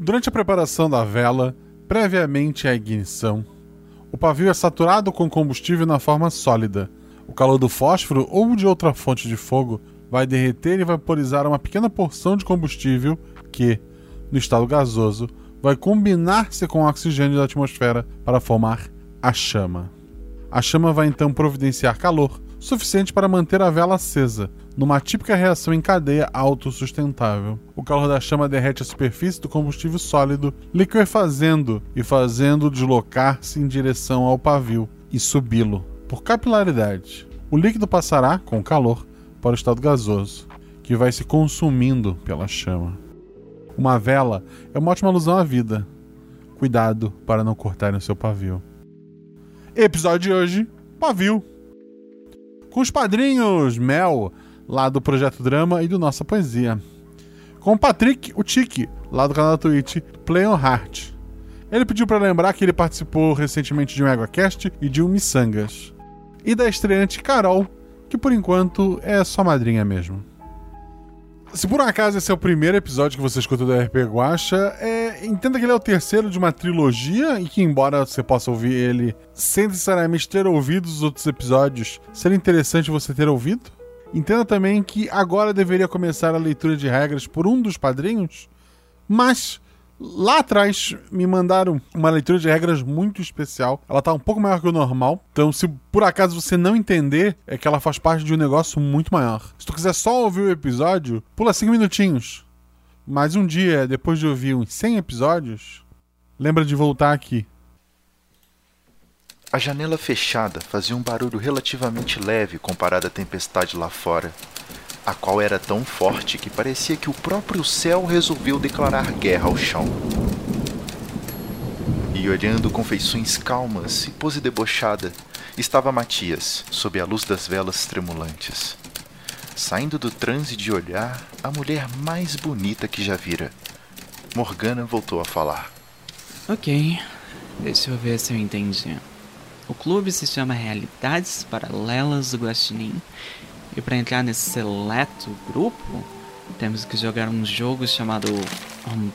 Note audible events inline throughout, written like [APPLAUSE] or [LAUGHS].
Durante a preparação da vela, previamente à ignição, o pavio é saturado com combustível na forma sólida. O calor do fósforo ou de outra fonte de fogo vai derreter e vaporizar uma pequena porção de combustível que, no estado gasoso, vai combinar-se com o oxigênio da atmosfera para formar a chama. A chama vai então providenciar calor suficiente para manter a vela acesa, numa típica reação em cadeia autossustentável. O calor da chama derrete a superfície do combustível sólido, liquefazendo e fazendo deslocar-se em direção ao pavio e subi-lo. Por capilaridade, o líquido passará, com calor, para o estado gasoso, que vai se consumindo pela chama. Uma vela é uma ótima alusão à vida. Cuidado para não cortarem o seu pavio. Episódio de hoje: Pavio. Com os padrinhos Mel, lá do Projeto Drama e do Nossa Poesia. Com o Patrick, o Tiki, lá do canal da Twitch, Play on Heart. Ele pediu para lembrar que ele participou recentemente de um EgoCast e de um Missangas. E da estreante Carol, que por enquanto é só madrinha mesmo. Se por um acaso esse é o primeiro episódio que você escuta do RP Guacha, é, entenda que ele é o terceiro de uma trilogia e que, embora você possa ouvir ele sem necessariamente ter ouvido os outros episódios, seria interessante você ter ouvido. Entenda também que agora deveria começar a leitura de regras por um dos padrinhos, mas Lá atrás me mandaram uma leitura de regras muito especial. Ela tá um pouco maior que o normal. Então, se por acaso você não entender, é que ela faz parte de um negócio muito maior. Se tu quiser só ouvir o episódio, pula 5 minutinhos. Mas um dia, depois de ouvir uns 100 episódios, lembra de voltar aqui. A janela fechada fazia um barulho relativamente leve comparado à tempestade lá fora a qual era tão forte que parecia que o próprio céu resolveu declarar guerra ao chão. E olhando com feições calmas e pose debochada, estava Matias, sob a luz das velas tremulantes. Saindo do transe de olhar a mulher mais bonita que já vira. Morgana voltou a falar. Ok, deixa eu ver se eu entendi. O clube se chama Realidades Paralelas do Guaxinim e para entrar nesse seleto grupo, temos que jogar um jogo chamado um,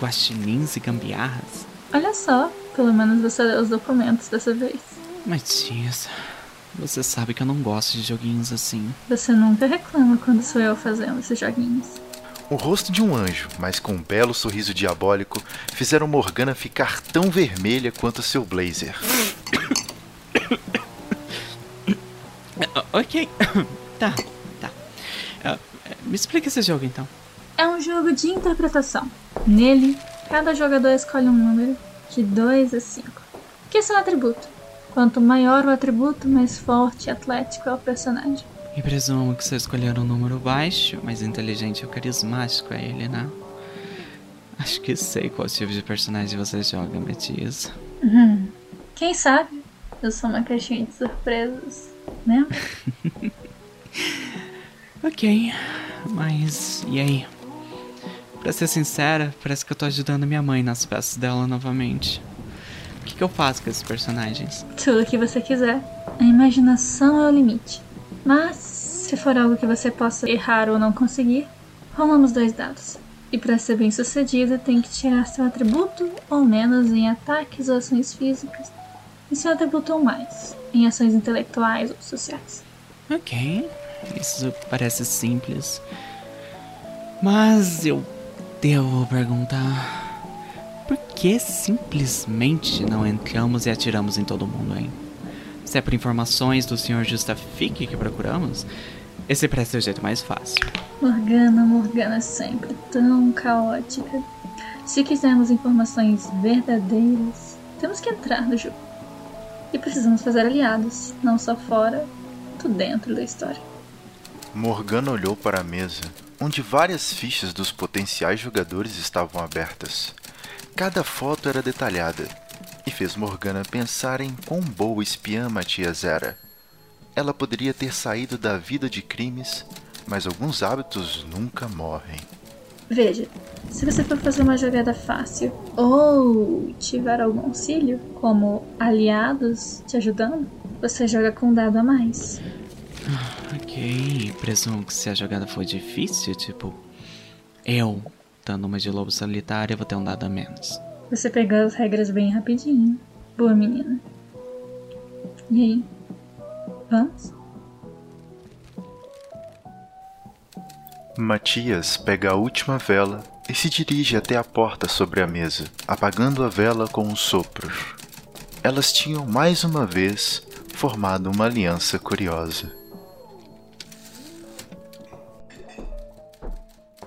Guaxinins e Gambiarras. Olha só, pelo menos você leu os documentos dessa vez. Mas, tia, você sabe que eu não gosto de joguinhos assim. Você nunca reclama quando sou eu fazendo esses joguinhos. O rosto de um anjo, mas com um belo sorriso diabólico, fizeram Morgana ficar tão vermelha quanto seu blazer. [COUGHS] ok. [COUGHS] Tá, tá. Uh, me explica esse jogo então. É um jogo de interpretação. Nele, cada jogador escolhe um número de 2 a 5, que são atributo. Quanto maior o atributo, mais forte e atlético é o personagem. E presumo que você escolher um número baixo, mais inteligente ou carismático é ele, né? Acho que sei qual tipo de personagem você joga, Matias. Uhum. Quem sabe? Eu sou uma caixinha de surpresas, né? [LAUGHS] ok, mas e aí? Pra ser sincera, parece que eu tô ajudando minha mãe nas peças dela novamente. O que, que eu faço com esses personagens? Tudo o que você quiser. A imaginação é o limite. Mas, se for algo que você possa errar ou não conseguir, rolamos dois dados. E para ser bem sucedido, tem que tirar seu atributo ou menos em ataques ou ações físicas, e seu atributo ou mais em ações intelectuais ou sociais. Ok, isso parece simples. Mas eu devo perguntar. Por que simplesmente não entramos e atiramos em todo mundo, hein? Se é por informações do Sr. Justafique que procuramos, esse parece ser o jeito mais fácil. Morgana, Morgana é sempre tão caótica. Se quisermos informações verdadeiras, temos que entrar no jogo. E precisamos fazer aliados, não só fora, quanto dentro da história. Morgana olhou para a mesa, onde várias fichas dos potenciais jogadores estavam abertas. Cada foto era detalhada, e fez Morgana pensar em quão boa espiã Matias era. Ela poderia ter saído da vida de crimes, mas alguns hábitos nunca morrem. Veja, se você for fazer uma jogada fácil ou tiver algum auxílio, como aliados te ajudando, você joga com um dado a mais. Ok, presumo que se a jogada for difícil, tipo, eu Dando uma de lobo solitário, eu vou ter um dado a menos. Você pegou as regras bem rapidinho. Boa menina. E aí? Vamos? Matias pega a última vela e se dirige até a porta sobre a mesa, apagando a vela com um sopro. Elas tinham mais uma vez formado uma aliança curiosa.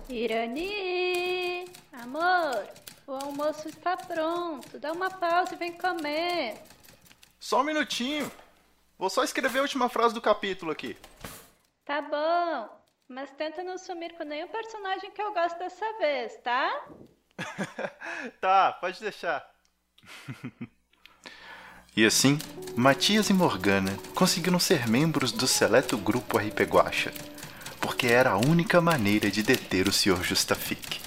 Irani! Amor, o almoço está pronto. Dá uma pausa e vem comer. Só um minutinho. Vou só escrever a última frase do capítulo aqui. Tá bom, mas tenta não sumir com nenhum personagem que eu gosto dessa vez, tá? [LAUGHS] tá, pode deixar. e assim, Matias e Morgana conseguiram ser membros do seleto grupo RP Guacha, porque era a única maneira de deter o Sr. Justafique.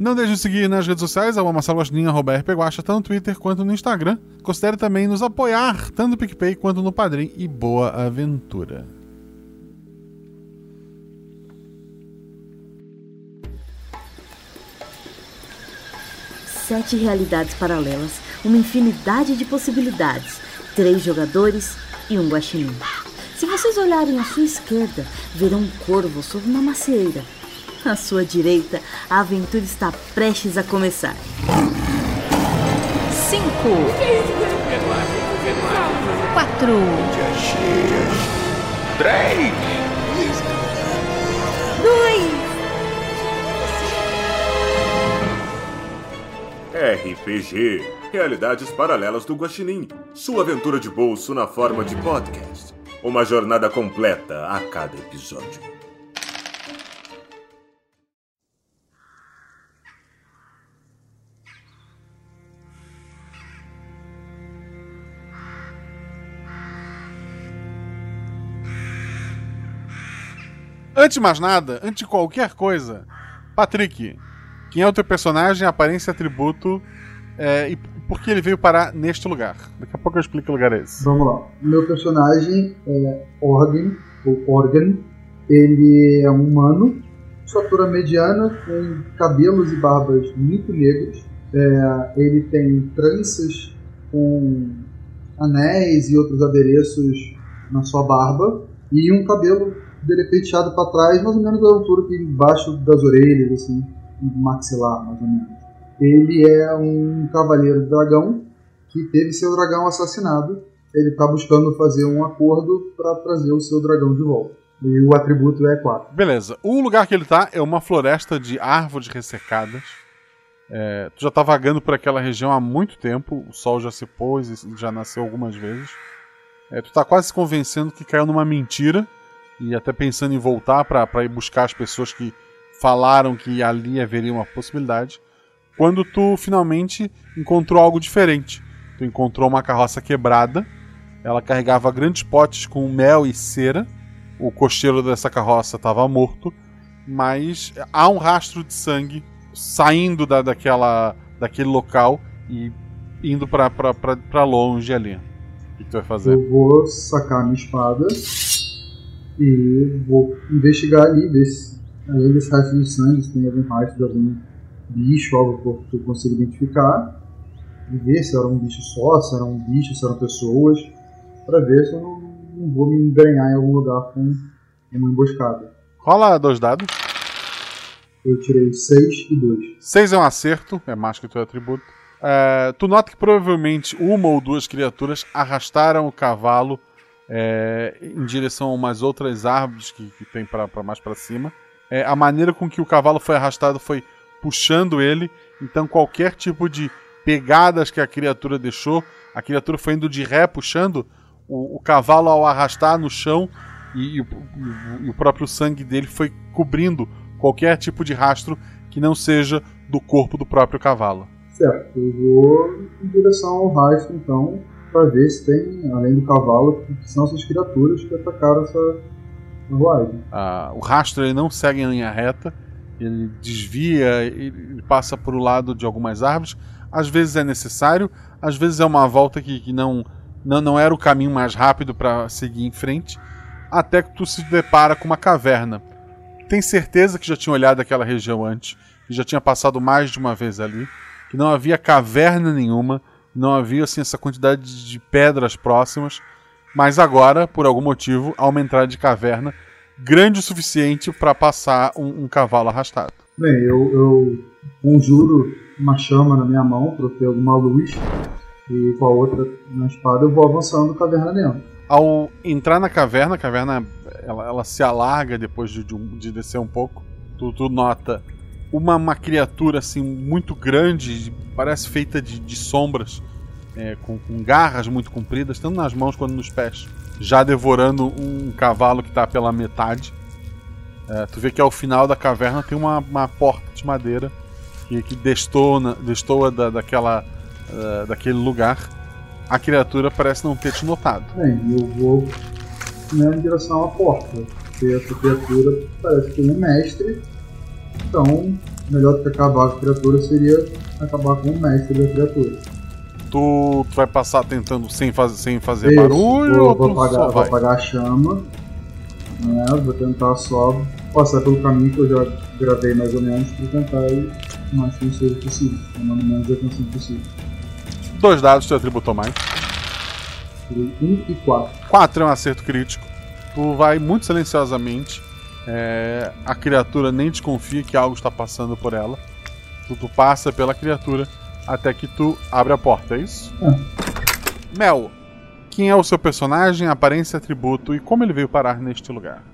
Não deixe de seguir nas redes sociais, arroba Marcelo tanto no Twitter quanto no Instagram. Considere também nos apoiar, tanto no PicPay quanto no Padrim, e boa aventura. Sete realidades paralelas, uma infinidade de possibilidades, três jogadores e um guaxinim. Se vocês olharem à sua esquerda, verão um corvo sobre uma macieira. À sua direita, a aventura está prestes a começar. Cinco. Quatro. Três! Dois! RPG Realidades Paralelas do Guaxinim. Sua aventura de bolso na forma de podcast. Uma jornada completa a cada episódio. Antes de mais nada, antes de qualquer coisa, Patrick, quem é o teu personagem, aparência, atributo é, e por que ele veio parar neste lugar? Daqui a pouco eu explico que lugar é esse. Vamos lá. Meu personagem é Organ, ou Organ. Ele é um humano, estatura mediana, com cabelos e barbas muito negros. É, ele tem tranças com anéis e outros adereços na sua barba. E um cabelo dele é penteado para trás, mais ou menos da altura que embaixo das orelhas, assim, maxilar, mais ou menos. Ele é um cavaleiro dragão que teve seu dragão assassinado. Ele está buscando fazer um acordo para trazer o seu dragão de volta. E o atributo é 4. Beleza. O lugar que ele tá é uma floresta de árvores ressecadas. É, tu já tá vagando por aquela região há muito tempo. O sol já se pôs e já nasceu algumas vezes. É, tu tá quase se convencendo que caiu numa mentira. E até pensando em voltar para ir buscar as pessoas que falaram que ali haveria uma possibilidade. Quando tu finalmente encontrou algo diferente. Tu encontrou uma carroça quebrada. Ela carregava grandes potes com mel e cera. O cocheiro dessa carroça estava morto. Mas há um rastro de sangue saindo da, daquela, daquele local e indo para longe ali. O que tu vai fazer? Eu vou sacar minha espada e vou investigar ali, ver se além desse rastro de sangue, se tem algum rastro de algum bicho, algo que eu consigo identificar. E ver se era um bicho só, se era um bicho, se eram pessoas. Pra ver se eu não, não vou me embrenhar em algum lugar com uma emboscada. Rola dois dados. Eu tirei 6 e 2. 6 é um acerto, é mais que o teu atributo. É, tu nota que provavelmente uma ou duas criaturas arrastaram o cavalo é, em direção a umas outras árvores que, que tem para mais para cima. É, a maneira com que o cavalo foi arrastado foi puxando ele, então qualquer tipo de pegadas que a criatura deixou, a criatura foi indo de ré puxando o, o cavalo ao arrastar no chão e, e, o, e o próprio sangue dele foi cobrindo qualquer tipo de rastro que não seja do corpo do próprio cavalo. Certo, eu vou em direção ao rastro então, para ver se tem, além do cavalo, que são essas criaturas que atacaram essa carruagem. Ah, o rastro ele não segue em linha reta, ele desvia, ele passa por o lado de algumas árvores. Às vezes é necessário, às vezes é uma volta que, que não, não, não era o caminho mais rápido para seguir em frente. até que tu se depara com uma caverna. Tem certeza que já tinha olhado aquela região antes, que já tinha passado mais de uma vez ali, que não havia caverna nenhuma, não havia assim essa quantidade de pedras próximas, mas agora, por algum motivo, há uma entrada de caverna grande o suficiente para passar um, um, cavalo arrastado. Bem, eu, eu conjuro uma chama na minha mão para ter alguma luz e com a outra na espada eu vou avançando caverna dentro. Ao entrar na caverna, a caverna ela, ela se alarga depois de, de, de, descer um pouco. Tu, tu nota uma, uma, criatura assim muito grande, parece feita de, de sombras, é, com, com, garras muito compridas, tanto nas mãos quanto nos pés, já devorando um cavalo que está pela metade. É, tu vê que ao final da caverna tem uma, uma porta de madeira que, que destoa, destoa da, daquela, uh, daquele lugar. A criatura parece não ter te notado. Bem, eu vou né, em direção à porta, porque essa criatura parece ter um mestre, então melhor do que acabar com a criatura seria acabar com o mestre da criatura. Tu, tu vai passar tentando sem, faz, sem fazer Isso, barulho? Vou, vou, apagar, vou apagar a chama, né, vou tentar só passar pelo caminho que eu já gravei mais ou menos para tentar ir o mais silencioso possível, tomando menos atenção possível. Dois dados, tu atributou mais. 1 e 4. 4 é um acerto crítico. Tu vai muito silenciosamente. É, a criatura nem desconfia que algo está passando por ela. Tu, tu, passa pela criatura até que tu abre a porta, é isso? É. Mel, quem é o seu personagem, aparência, atributo e como ele veio parar neste lugar?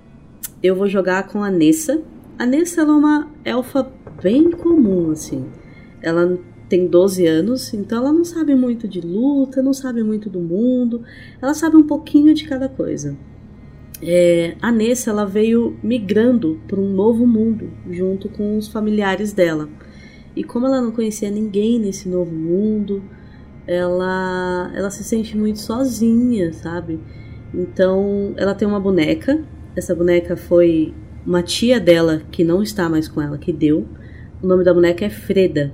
Eu vou jogar com a Nessa. A Nessa é uma elfa bem comum, assim. Ela tem 12 anos, então ela não sabe muito de luta, não sabe muito do mundo, ela sabe um pouquinho de cada coisa. É, a Nessa ela veio migrando para um novo mundo junto com os familiares dela. E como ela não conhecia ninguém nesse novo mundo, ela, ela se sente muito sozinha, sabe? Então ela tem uma boneca. Essa boneca foi uma tia dela que não está mais com ela que deu. O nome da boneca é Freda.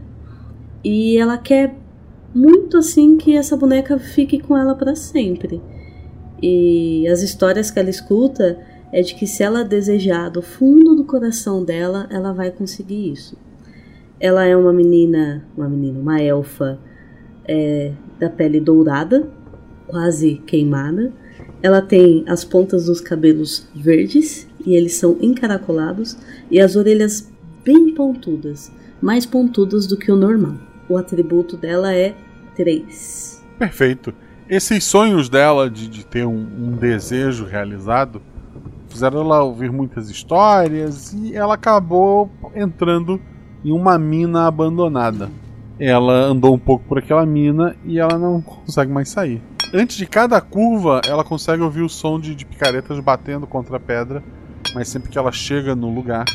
E ela quer muito assim que essa boneca fique com ela para sempre. E as histórias que ela escuta é de que se ela desejar do fundo do coração dela, ela vai conseguir isso. Ela é uma menina, uma menina, uma elfa é, da pele dourada, quase queimada. Ela tem as pontas dos cabelos verdes e eles são encaracolados e as orelhas bem pontudas, mais pontudas do que o normal o atributo dela é 3. Perfeito. Esses sonhos dela de, de ter um, um, desejo realizado fizeram ela ouvir muitas histórias e ela acabou entrando em uma mina abandonada. Ela andou um pouco por aquela mina e ela não consegue mais sair. Antes de cada curva, ela consegue ouvir o som de, de picaretas batendo contra a pedra, mas sempre que ela chega no lugar,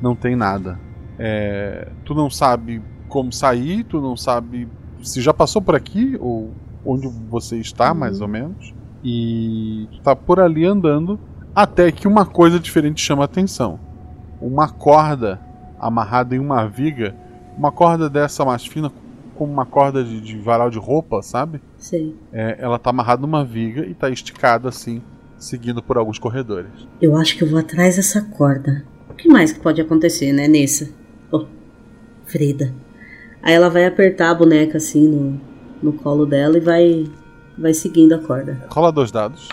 não tem nada. É, tu não sabe como sair, tu não sabe se já passou por aqui ou onde você está, uhum. mais ou menos. E tu tá por ali andando até que uma coisa diferente chama a atenção. Uma corda amarrada em uma viga, uma corda dessa mais fina, como uma corda de, de varal de roupa, sabe? Sim. É, ela tá amarrada numa viga e tá esticada assim, seguindo por alguns corredores. Eu acho que eu vou atrás dessa corda. O que mais que pode acontecer, né, Nessa? Oh, Freda. Aí ela vai apertar a boneca assim no, no colo dela e vai, vai seguindo a corda. Rola dois dados.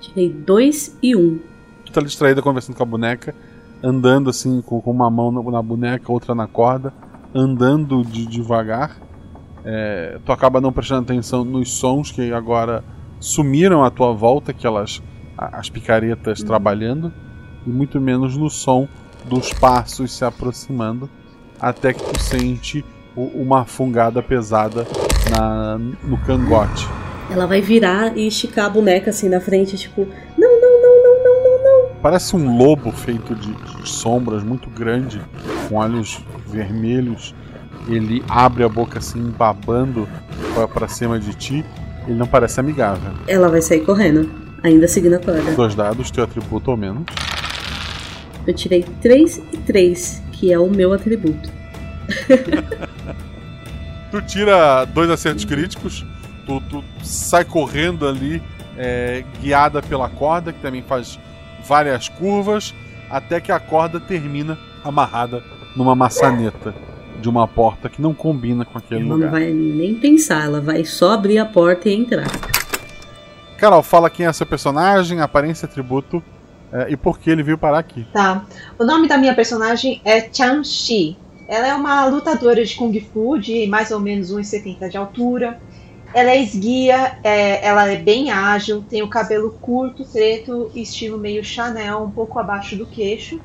Tirei dois e um. Tu tá distraída conversando com a boneca, andando assim, com, com uma mão na, boneca, outra na corda, andando de, devagar. É, tu acaba não prestando atenção nos sons que agora sumiram à tua volta, aquelas as picaretas uhum. trabalhando, e muito menos no som dos passos se aproximando até que tu sente uma fungada pesada na, no cangote. Ela vai virar e esticar a boneca assim na frente, tipo, não, não, não, não, não, não, não. Parece um lobo feito de, de sombras, muito grande, com olhos vermelhos. Ele abre a boca assim, babando para cima de ti. Ele não parece amigável. Ela vai sair correndo, ainda seguindo a corda. Dois dados, teu atributo ou menos. Eu tirei 3 e 3 que é o meu atributo. [LAUGHS] tu tira dois acertos críticos, tu, tu, sai correndo ali é, guiada pela corda, que também faz várias curvas, até que a corda termina amarrada numa maçaneta de uma porta que não combina com aquele ela lugar. não vai nem pensar, ela vai só abrir a porta e entrar. Carol, fala quem é seu personagem, aparência, atributo é, e por que ele veio parar aqui. Tá. O nome da minha personagem é Chan Shi. Ela é uma lutadora de Kung Fu de mais ou menos 1,70 de altura. Ela é esguia, é, ela é bem ágil, tem o cabelo curto, preto, estilo meio Chanel, um pouco abaixo do queixo.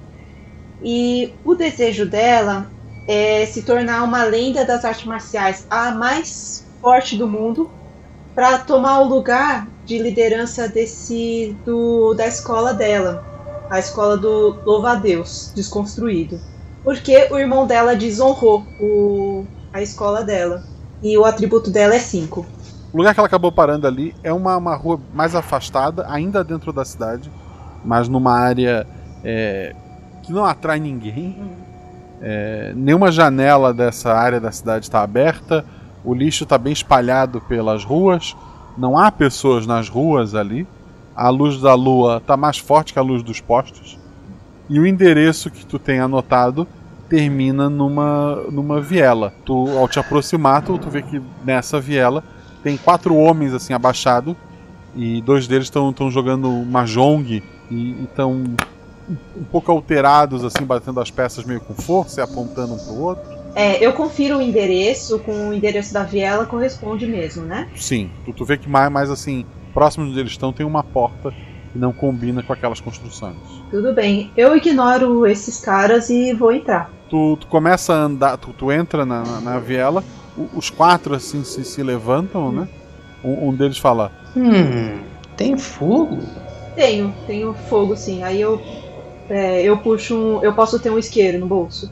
E o desejo dela é se tornar uma lenda das artes marciais, a mais forte do mundo, para tomar o lugar de liderança desse do, da escola dela, a escola do Louva-a-Deus, desconstruído. Porque o irmão dela desonrou o, a escola dela. E o atributo dela é 5. O lugar que ela acabou parando ali é uma, uma rua mais afastada, ainda dentro da cidade, mas numa área é, que não atrai ninguém. É, nenhuma janela dessa área da cidade está aberta, o lixo está bem espalhado pelas ruas, não há pessoas nas ruas ali. A luz da lua está mais forte que a luz dos postes. E o endereço que tu tem anotado termina numa, numa viela. Tu, ao te aproximar, tu, tu vê que nessa viela tem quatro homens assim abaixados e dois deles estão jogando mahjong e estão um, um pouco alterados assim, batendo as peças meio com força e apontando um pro outro. É, eu confiro o endereço com o endereço da viela, corresponde mesmo, né? Sim, tu, tu vê que mais, mais assim, próximo de onde eles estão tem uma porta não combina com aquelas construções. Tudo bem. Eu ignoro esses caras e vou entrar. Tu, tu começa a andar, tu, tu entra na, na, na viela, o- os quatro assim se, se levantam, né? Um, um deles fala: Hum, tem fogo? Tenho, tenho fogo sim. Aí eu é, eu puxo um. Eu posso ter um isqueiro no bolso.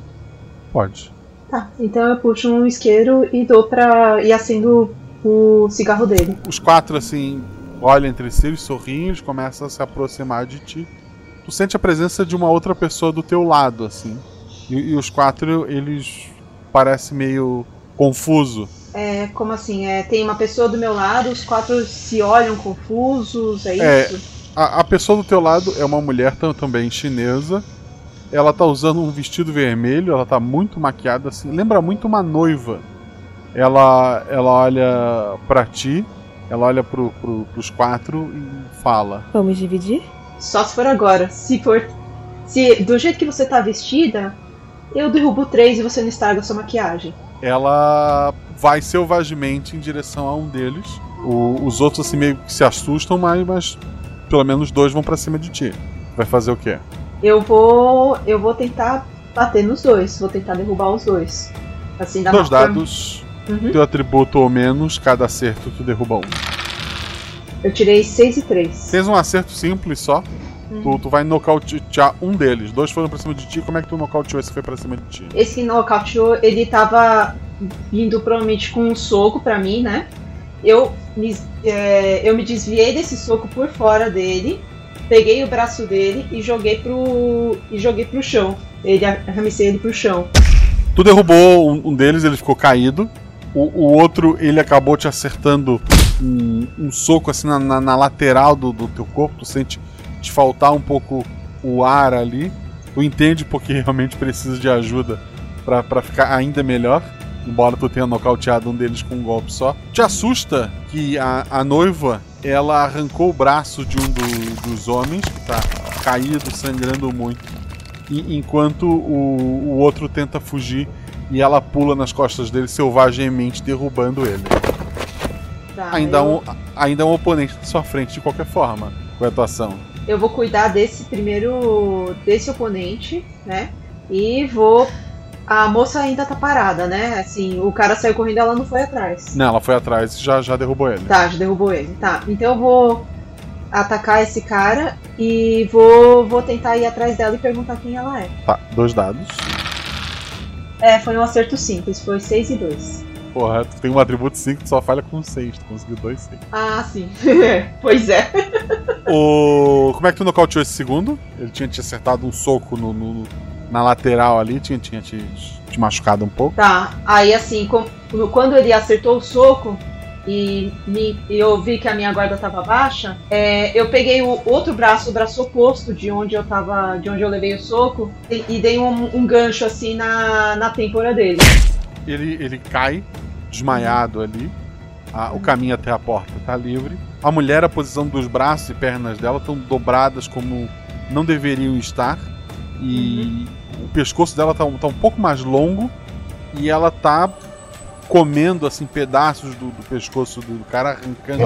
Pode. Tá, então eu puxo um isqueiro e dou pra. e acendo o cigarro dele. Os quatro assim olham entre si, eles sorriem, eles começam a se aproximar de ti. Tu sente a presença de uma outra pessoa do teu lado, assim. E, e os quatro, eles parecem meio confuso. É, como assim? É, tem uma pessoa do meu lado, os quatro se olham confusos, é É, isso? a, a pessoa do teu lado é uma mulher tam- também chinesa. Ela tá usando um vestido vermelho, ela tá muito maquiada assim, lembra muito uma noiva. Ela ela olha pra ti, ela olha pro, pro, pros quatro e fala: Vamos dividir? Só se for agora. Se for. Se do jeito que você tá vestida, eu derrubo três e você não estraga sua maquiagem. ela vai selvagemente em direção a um deles. O- os outros assim meio que se assustam, mas, mas pelo menos dois vão pra cima de ti. Vai fazer o quê? Eu vou. Eu vou tentar bater nos dois. Vou tentar derrubar os dois. Assim dá Dois uma forma- dados, Uhum. teu atributo ou menos, cada acerto tu derruba um. Eu tirei 6 e 3. Tens um acerto simples só. Uhum. Tu, tu vai nocautear um deles. Dois foram pra cima de ti. Como é que tu nocauteou esse que foi pra cima de ti? Esse nocauteou, ele tava vindo provavelmente com um soco pra mim, né? Eu me, é, eu me desviei desse soco por fora dele, peguei o braço dele e joguei pro. e joguei pro chão. Ele arremessei ele pro chão. Tu derrubou um, um deles, ele ficou caído. O, o outro, ele acabou te acertando um, um soco assim na, na- na lateral do, do teu corpo. Tu sente te faltar um pouco o ar ali. Tu entende porque [LAUGHS] realmente precisa de ajuda pra ficar ainda melhor. Embora tu tenha nocauteado um deles com um golpe só. Te assusta que a, a noiva ela arrancou o braço de um do- dos homens que tá caído, sangrando muito. E- enquanto o, o outro tenta fugir e ela pula nas costas dele selvagemmente, derrubando ele. Tá, ainda, eu, um, ainda um oponente na sua frente de qualquer forma, com a atuação. eu vou cuidar desse primeiro. desse oponente, né? E vou. A moça ainda tá parada, né? Assim, o cara saiu correndo ela não foi atrás. Não, ela foi atrás e já, já derrubou ele. Tá, já derrubou ele. Tá, então eu vou atacar esse cara e vou, vou tentar ir atrás dela e perguntar quem ela é. Tá, dois dados. É, foi um acerto simples, foi 6 e 2. Porra, tu tem um atributo 5, tu só falha com 6, tu conseguiu 2 6. Ah, sim. [LAUGHS] pois é. [LAUGHS] O... Como é que tu nocauteou esse segundo? Ele tinha te acertado um soco no, no- na lateral ali, tinha, tinha te, te machucado um pouco. Tá, aí assim, com- quando ele acertou o soco, e, me, eu vi que a minha guarda estava baixa, é, eu peguei o outro braço, o braço oposto de onde eu tava, de onde eu levei o soco, e, e dei um, um, gancho assim na, na têmpora dele. Ele, ele cai desmaiado ali. A, o caminho até a porta está livre. A mulher, a posição dos braços e pernas dela estão dobradas como não deveriam estar. E uhum. o pescoço dela está tá um pouco mais longo. E ela está comendo assim pedaços do, do pescoço do, do, cara, arrancando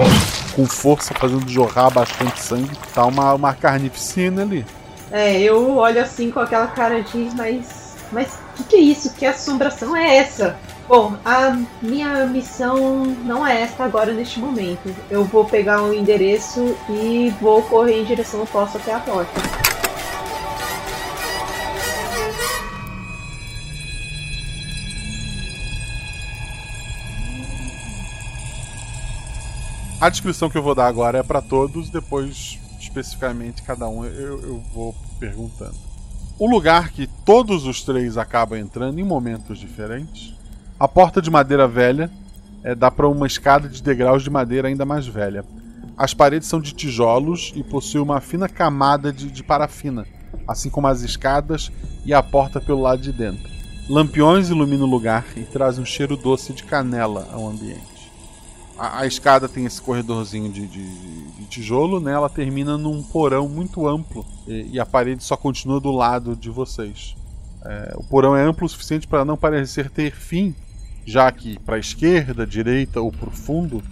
com força, fazendo jorrar bastante sangue. Tá uma, uma carnificina ali. É, eu olho assim com aquela cara de, mas. Mas o que, que é isso? Que assombração é essa? Bom, a minha missão não é esta agora neste momento. Eu vou pegar o um endereço e vou correr em direção ao posto até a porta. A descrição que eu vou dar agora é para todos, depois, especificamente, cada um eu, eu vou perguntando. Um lugar que todos os três acabam entrando em momentos diferentes. A porta de madeira velha é, dá para uma escada de degraus de madeira ainda mais velha. As paredes são de tijolos e possuem uma fina camada de, de parafina, assim como as escadas e a porta pelo lado de dentro. Lampiões iluminam o lugar e trazem um cheiro doce de canela ao ambiente a, a, escada tem esse corredorzinho de, de, de, tijolo, né? Ela termina num porão muito amplo e, e a parede só continua do lado de vocês. É, o porão é amplo o suficiente para não parecer ter fim, já que para a esquerda, direita ou para o fundo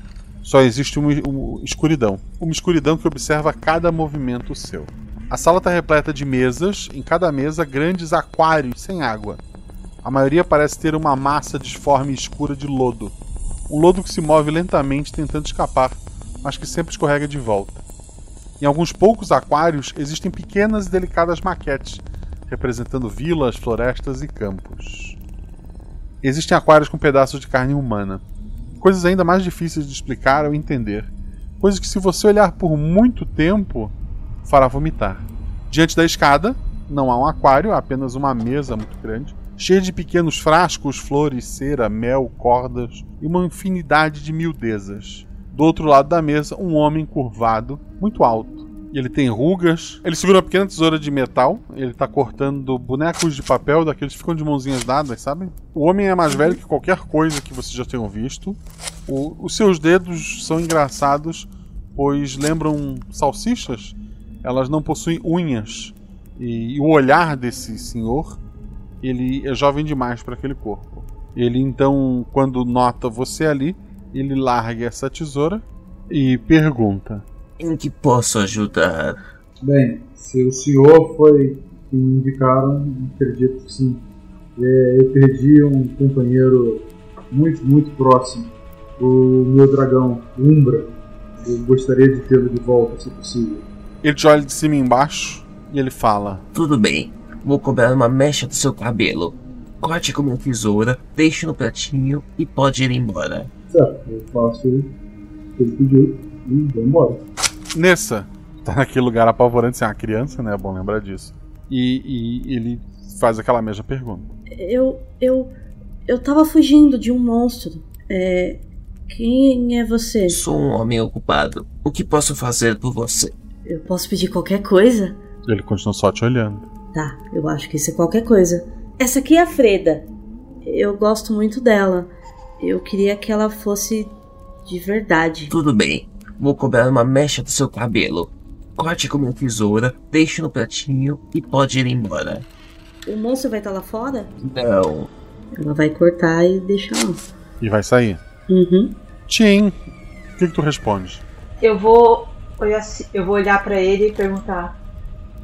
só existe uma, uma escuridão. Uma escuridão que observa cada movimento seu. A sala está repleta de mesas, em cada mesa grandes aquários sem água. A maioria parece ter uma massa disforme escura de lodo, um lodo que se move lentamente tentando escapar, mas que sempre escorrega de volta. Em alguns poucos aquários existem pequenas e delicadas maquetes, representando vilas, florestas e campos. Existem aquários com pedaços de carne humana. Coisas ainda mais difíceis de explicar ou entender. Coisas que, se você olhar por muito tempo, fará vomitar. Diante da escada, não há um aquário, há apenas uma mesa muito grande, cheia de pequenos frascos, flores, cera, mel, cordas e uma infinidade de miudezas. Do outro lado da mesa, um homem curvado, muito alto. Ele tem rugas. Ele segura uma pequena tesoura de metal. Ele tá cortando bonecos de papel, daqueles que ficam de mãozinhas dadas, sabe? O homem é mais velho que qualquer coisa que vocês já tenham visto. O, os seus dedos são engraçados, pois lembram salsichas. Elas não possuem unhas. E, e o olhar desse senhor ele é jovem demais para aquele corpo. Ele então, quando nota você ali, ele larga essa tesoura e pergunta: Em que posso ajudar? Bem, se o senhor foi que me indicaram, acredito que sim. É, eu perdi um companheiro muito, muito próximo, o meu dragão, Umbra. Eu gostaria de tê-lo de volta, se possível. Ele te olha de cima e embaixo e ele fala: Tudo bem, Vou cobrar uma mecha do seu cabelo. Corte com minha tesoura, deixe no pratinho e pode ir embora. Certo, eu faço o que ele pediu e vou embora. Nessa, tá naquele lugar apavorante, sem assim, uma criança, né? É bom lembrar disso. E, e ele faz aquela mesma pergunta. Eu. Eu. Eu tava fugindo de um monstro. É. Quem é você? Sou um homem ocupado. O que posso fazer por você? Eu posso pedir qualquer coisa? Ele continua só te olhando. Tá, eu acho que isso é qualquer coisa. Essa aqui é a Freda. Eu gosto muito dela. Eu queria que ela fosse de verdade. Tudo bem. Vou cobrar uma mecha do seu cabelo. Corte com minha tesoura, deixe no pratinho e pode ir embora. O monstro vai estar lá fora? Não. Ela vai cortar e deixar lá. E vai sair? Uhum. Tim, o que, que tu responde? Eu vou olhar, eu vou olhar para ele e perguntar: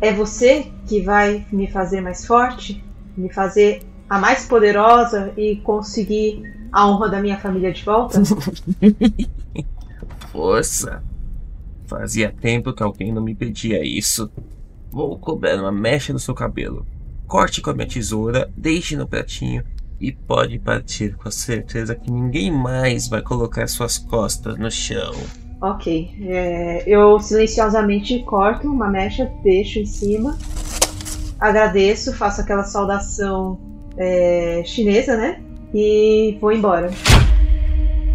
é você que vai me fazer mais forte, me fazer a mais poderosa e conseguir a honra da minha família de volta? [LAUGHS] Força! Fazia tempo que alguém não me pedia isso. Vou cobrar uma mecha no seu cabelo. Corte com a minha tesoura, deixe no pratinho e pode partir com a certeza que ninguém mais vai colocar suas costas no chão. Ok. É, eu silenciosamente corto uma mecha, deixo em cima. Agradeço, faço aquela saudação é, chinesa, né? E vou embora.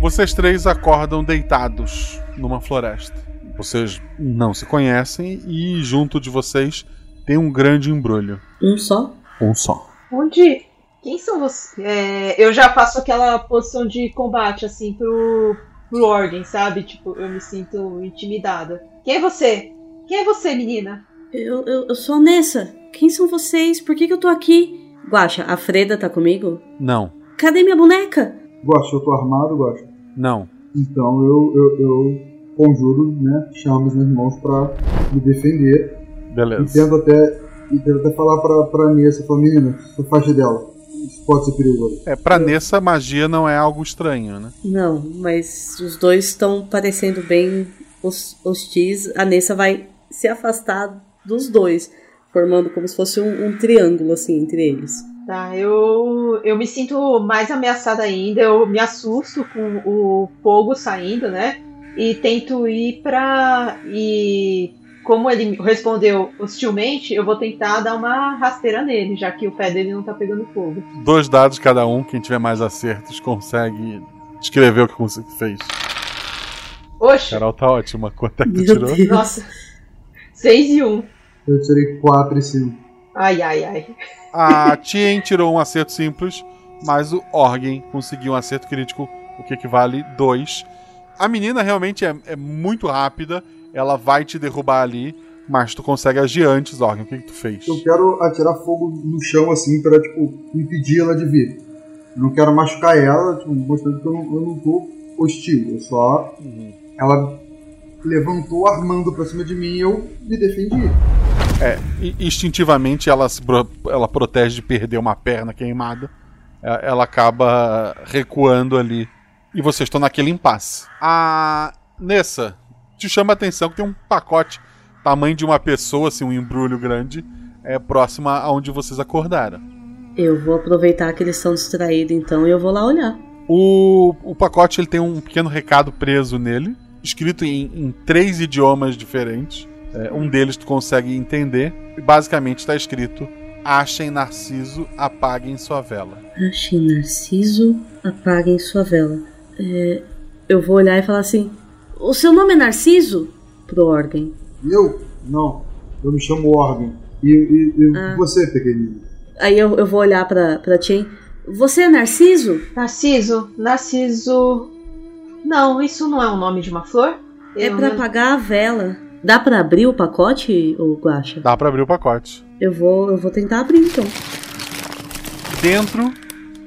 Vocês três acordam deitados numa floresta. Vocês não se conhecem e junto de vocês tem um grande embrulho. Um só? Um só. Onde. Quem são vocês? É, eu já faço aquela posição de combate, assim, pro, pro Ordem, sabe? Tipo, eu me sinto intimidada. Quem é você? Quem é você, menina? Eu, eu, eu sou a Nessa. Quem são vocês? Por que, que eu tô aqui? Guaxa, a Freda tá comigo? Não. Cadê minha boneca? Guaxa, eu tô armado, Guaxa? Não. Então eu, eu, eu conjuro, né? Chamo os meus irmãos pra me defender. Beleza. E tento até, e tento até falar pra, pra Nessa, falar, menina, sou faixa dela. Isso pode ser perigoso. É, pra Nessa, magia não é algo estranho, né? Não, mas os dois estão parecendo bem hos- hostis. A Nessa vai se afastar dos dois, formando como se fosse um, um triângulo, assim, entre eles. Tá, eu, eu me sinto mais ameaçada ainda, eu me assusto com o fogo saindo, né? E tento ir pra. E como ele respondeu hostilmente, eu vou tentar dar uma rasteira nele, já que o pé dele não tá pegando fogo. Dois dados cada um, quem tiver mais acertos consegue escrever o que você fez. Oxe, Carol tá ótima. Quanto é que tu Meu tirou? Deus. nossa. 6 e 1. Um. Eu tirei 4 e 5. Ai, ai, ai. A Tien tirou um acerto simples, mas o Orgen conseguiu um acerto crítico, o que equivale 2. A menina realmente é, é muito rápida, ela vai te derrubar ali, mas tu consegue agir antes, Orgen. O que, que tu fez? Eu quero atirar fogo no chão, assim, pra, tipo, impedir ela de vir. Eu não quero machucar ela, tipo, mostrando que eu não, eu não tô hostil. Eu só. Ela levantou armando pra cima de mim e eu me defendi. É, instintivamente ela, se pro- ela protege de perder uma perna queimada. É, Ela acaba recuando ali. E vocês estão naquele impasse. A Nessa te chama a atenção que tem um pacote tamanho de uma pessoa, assim, um embrulho grande, é próximo aonde vocês acordaram. Eu vou aproveitar que eles estão distraídos, então, e eu vou lá olhar. O, o pacote ele tem um pequeno recado preso nele, escrito em, em três idiomas diferentes. É, um deles tu consegue entender. E basicamente está escrito: Achem Narciso, apaguem sua vela. Achei Narciso, apaguem sua vela. É, eu vou olhar e falar assim: O seu nome é Narciso? Pro Orgen. E eu? Não. Eu me chamo Organ. E, e, e Ah. você, pequenino? Aí eu, eu vou olhar pra, pra Chen. Você é Narciso? Narciso, Narciso. Não, isso não é o nome de uma flor? É Eu pra não- apagar a vela. Dá pra abrir o pacote, ô Guaxa? Dá para abrir o pacote. Eu vou, eu vou tentar abrir então. Dentro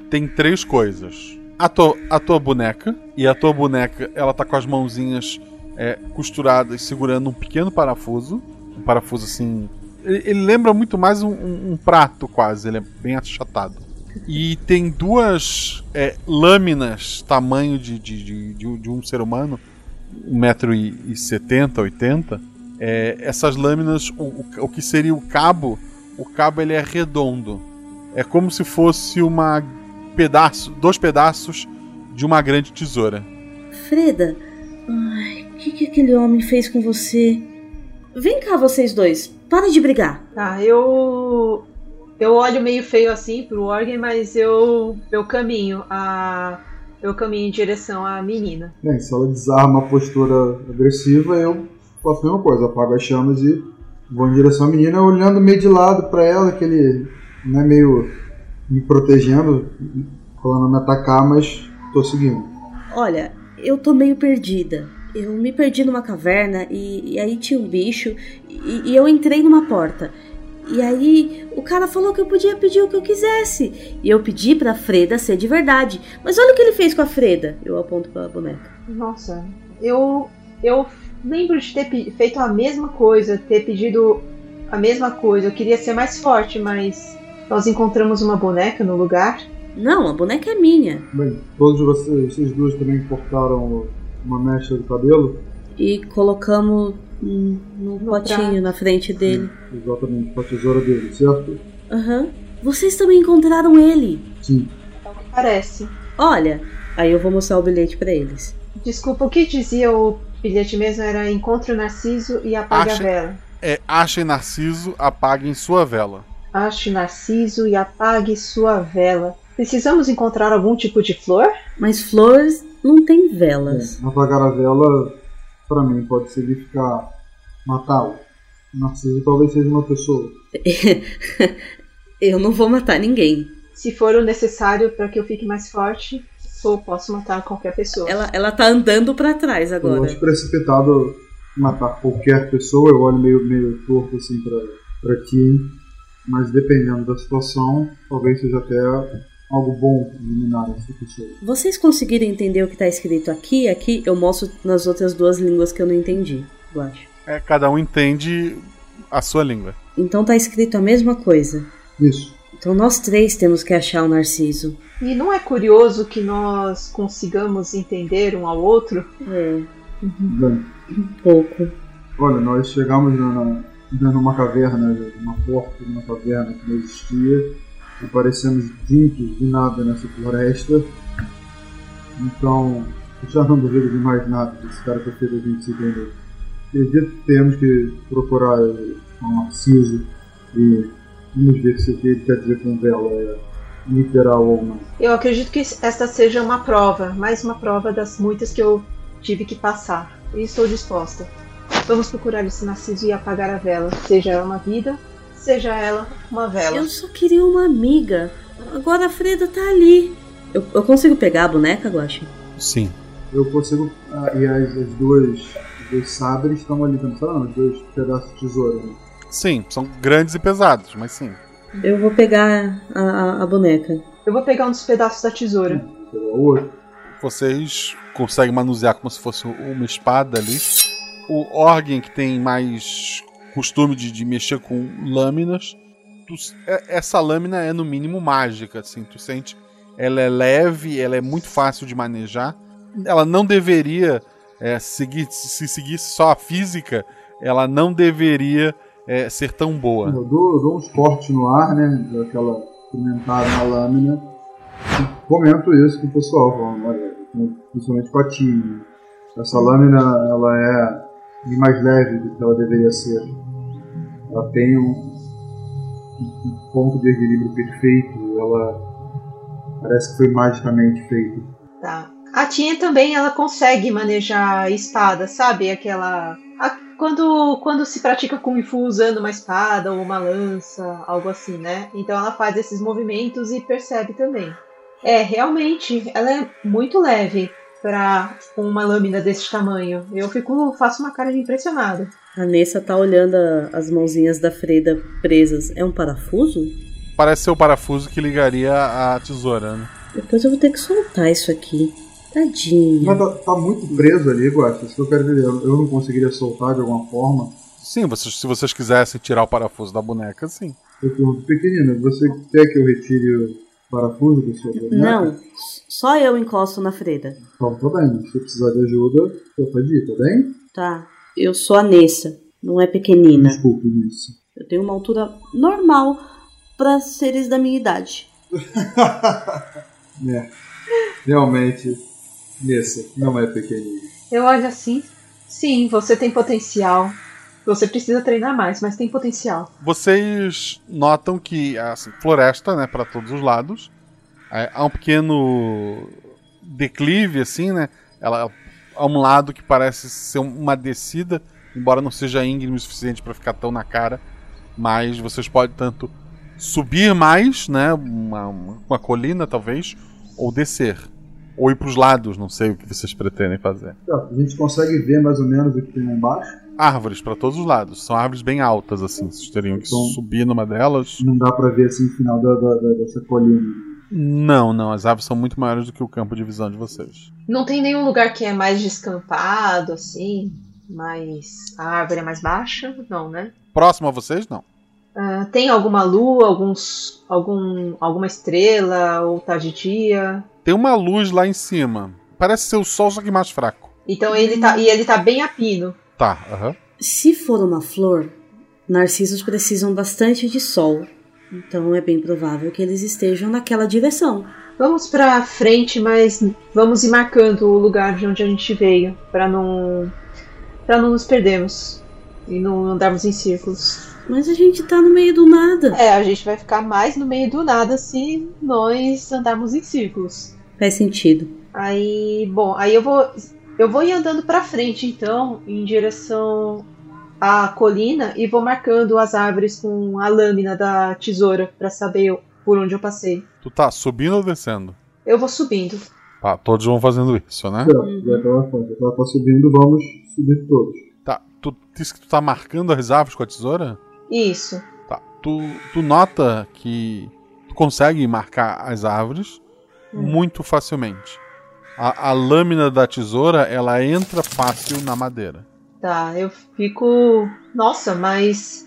tem três coisas: a tua, a tua boneca, e a tua boneca ela tá com as mãozinhas é, costuradas, segurando um pequeno parafuso. Um parafuso assim. Ele, ele lembra muito mais um, um- um prato, quase, ele é bem achatado. E tem duas é, lâminas, tamanho de, de, de, de de um ser humano, 1,70m, 80 é, essas lâminas, o, o, o que seria o cabo, o cabo ele é redondo. É como se fosse uma pedaço, dois pedaços de uma grande tesoura. Freda, ai, o que, que aquele homem fez com você? Vem cá, vocês dois. Para de brigar. Tá, eu. Eu olho meio feio assim pro Organ, mas eu. Eu caminho. A, eu caminho em direção à menina. Bem, se ela desarma a postura agressiva, eu faço a mesma coisa. Apago as chamas e vou em direção à menina, olhando meio de lado pra ela, que ele né, meio me protegendo, falando me atacar, mas tô seguindo. Olha, eu tô meio perdida. Eu me perdi numa caverna e, e aí tinha um bicho e, e eu entrei numa porta. E aí o cara falou que eu podia pedir o que eu quisesse. E eu pedi pra Freda ser de verdade. Mas olha o que ele fez com a Freda. Eu aponto pra boneca. Nossa, eu. Eu lembro de ter feito a mesma coisa, ter pedido a mesma coisa. Eu queria ser mais forte, mas nós encontramos uma boneca no lugar. Não, a boneca é minha. Bem, todos vocês, vocês duas também cortaram uma mecha do cabelo? E colocamos num No potinho prato. na frente dele. Exatamente, com a tesoura dele, certo? Aham. Vocês também encontraram ele. Sim. Parece. Olha, aí eu vou mostrar o bilhete pra eles. Desculpa, o que dizia o bilhete mesmo era encontre o Narciso e apague Acha- a vela. É Achem Narciso, apaguem sua vela. Ache Narciso e apague sua vela. Precisamos encontrar algum tipo de flor? Mas flores não tem velas. É, apagar a vela, pra mim, pode significar matá-lo. Narciso talvez seja uma pessoa. [LAUGHS] eu não vou matar ninguém. Se for o necessário para que eu fique mais forte, eu posso matar qualquer pessoa. Ela, ela tá andando para trás agora. Eu acho precipitado matar qualquer pessoa, eu olho meio, meio torto assim pra, pra Kim, mas dependendo da situação, talvez seja até algo bom eliminar essa pessoa. Vocês conseguiram entender o que tá escrito aqui? Aqui eu mostro nas outras duas línguas que eu não entendi, eu acho. É, cada um entende a sua língua. Então tá escrito a mesma coisa. Isso. Então nós três temos que achar o Narciso. E não é curioso que nós consigamos entender um ao outro? É. Bem, Um pouco. olha, nós chegamos na, numa caverna, uma porta de uma caverna que não existia, aparecemos juntos de nada nessa floresta. Então, já não duvido de mais nada desse cara que fez a gente se entender. Acredito que temos que procurar o Narciso e vamos ver se o que ele quer dizer com vela é literal ou não. Eu acredito que esta seja uma prova, mais uma prova das muitas que eu tive que passar. E estou disposta. Vamos procurar esse Narciso e apagar a vela, seja ela uma vida, seja ela uma vela. Eu só queria uma amiga. Agora a Freda tá ali. Eu, eu consigo pegar a boneca, Guache? Sim. Eu consigo. Ah, e as, as duas. Os dois sabres estão ali também, sei lá, os dois pedaços de tesoura. Né? Sim, são grandes e pesados, mas sim. Eu vou pegar a, a, a boneca. Eu vou pegar um dos pedaços da tesoura. Vocês conseguem manusear como se fosse uma espada ali. O Orgen, que tem mais costume de, de mexer com lâminas, tu- é- essa lâmina é no mínimo mágica, assim, tu sente. Ela é leve, ela é muito fácil de manejar. Ela não deveria é, seguir, se seguisse só a física, ela não deveria é, ser tão boa. Eu dou, eu dou no ar, né? Aquela experimentada na lâmina. Comento isso com o pessoal, olha, principalmente com a Tim. Essa lâmina ela é bem mais leve do que ela deveria ser. Ela tem um, um ponto de equilíbrio perfeito. Ela parece que foi magicamente feita. Tá. A Tia também ela consegue manejar a espada, sabe? Aquela. a- quando, quando se pratica Kung Fu usando uma espada ou uma lança, algo assim, né? Então ela faz esses movimentos e percebe também. É, realmente, ela é muito leve para uma lâmina desse tamanho. Eu fico, faço uma cara de impressionada. A Nessa tá olhando a- as mãozinhas da Freda presas. É um parafuso? Parece ser o parafuso que ligaria a tesoura, né? Depois eu vou ter que soltar isso aqui. Tadinho. Mas tá, tá muito preso ali, Guacha. Isso que eu quero dizer. Eu não conseguiria soltar de alguma forma. Sim, vocês, se vocês quisessem tirar o parafuso da boneca, sim. Eu pergunto, pequenina, você quer que eu retire o parafuso do seu boneco? Não, só eu encosto na Freda. Então, tá bem. Se precisar de ajuda, eu pode ir, tá bem? Tá. Eu sou a Nessa, não é pequenina. Desculpe nisso. Eu tenho uma altura normal para seres da minha idade. [LAUGHS] É. Realmente, nessa, não é pequenina. Eu olho assim. Sim, você tem potencial. Você precisa treinar mais, mas tem potencial. Vocês notam que assim, floresta, né, para todos os lados. É, Há um pequeno declive assim, né? Ela há um lado que parece ser uma descida, embora não seja íngreme o suficiente para ficar tão na cara, mas vocês podem tanto subir mais, né, uma, uma colina talvez, ou descer, ou ir para os lados, não sei o que vocês pretendem fazer. A gente consegue ver mais ou menos o que tem lá embaixo. Árvores para todos os lados, são árvores bem altas assim, vocês teriam que Então- subir numa delas. Não dá pra ver assim o final da, da- da- dessa colina. Não, não, as árvores são muito maiores do que o campo de visão de vocês. Não tem nenhum lugar que é mais descampado, assim, mais. A árvore é mais baixa? Não, né? Próximo a vocês, não. Ah, tem alguma lua, alguns, algum, alguma estrela, ou tá de dia? Tem uma luz lá em cima. Parece ser o sol, só que mais fraco. Então ele tá. E ele tá bem a pino. Tá, aham. Se for uma flor, narcisos precisam bastante de sol. Então é bem provável que eles estejam naquela direção. Vamos pra frente, mas vamos ir marcando o lugar de onde a gente veio, pra não. para não nos perdermos e não andarmos em círculos. Mas a gente tá no meio do nada. É, a gente vai ficar mais no meio do nada se nós andarmos em círculos. Faz sentido. Aí, bom, aí eu vou eu vou ir andando pra frente então, em direção à colina e vou marcando as árvores com a lâmina da tesoura pra saber por onde eu passei. Tu tá subindo ou descendo? Eu vou subindo. Tá, todos vão fazendo isso, né? Já já tava subindo, vamos subir todos. Tá, tu disse que tu tá marcando as árvores com a tesoura? Isso. Tá, tu, tu nota que tu consegue marcar as árvores Hum. muito facilmente. A, a lâmina da tesoura, ela entra fácil na madeira. Tá, eu fico. Nossa, mas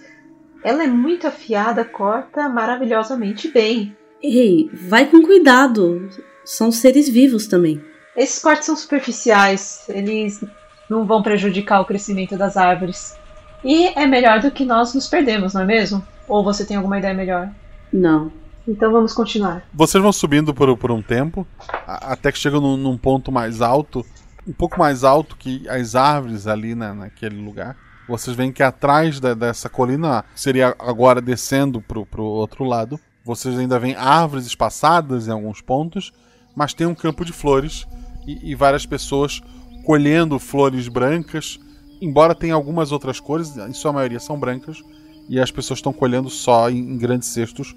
ela é muito afiada, corta maravilhosamente bem. Ei, vai com cuidado. São seres vivos também. Esses cortes são superficiais, eles não vão prejudicar o crescimento das árvores. E é melhor do que nós nos perdemos, não é mesmo? Ou você tem alguma ideia melhor? Não. Então vamos continuar. Vocês vão subindo por, por um tempo, até que chegam num, num ponto mais alto, um pouco mais alto que as árvores ali na, naquele lugar. Vocês veem que atrás da- dessa colina, seria agora descendo pro, pro outro lado, vocês ainda veem árvores espaçadas em alguns pontos, mas tem um campo de flores e, e várias pessoas colhendo flores brancas, embora tenha algumas outras cores, em sua maioria são brancas, e as pessoas estão colhendo só em, em grandes cestos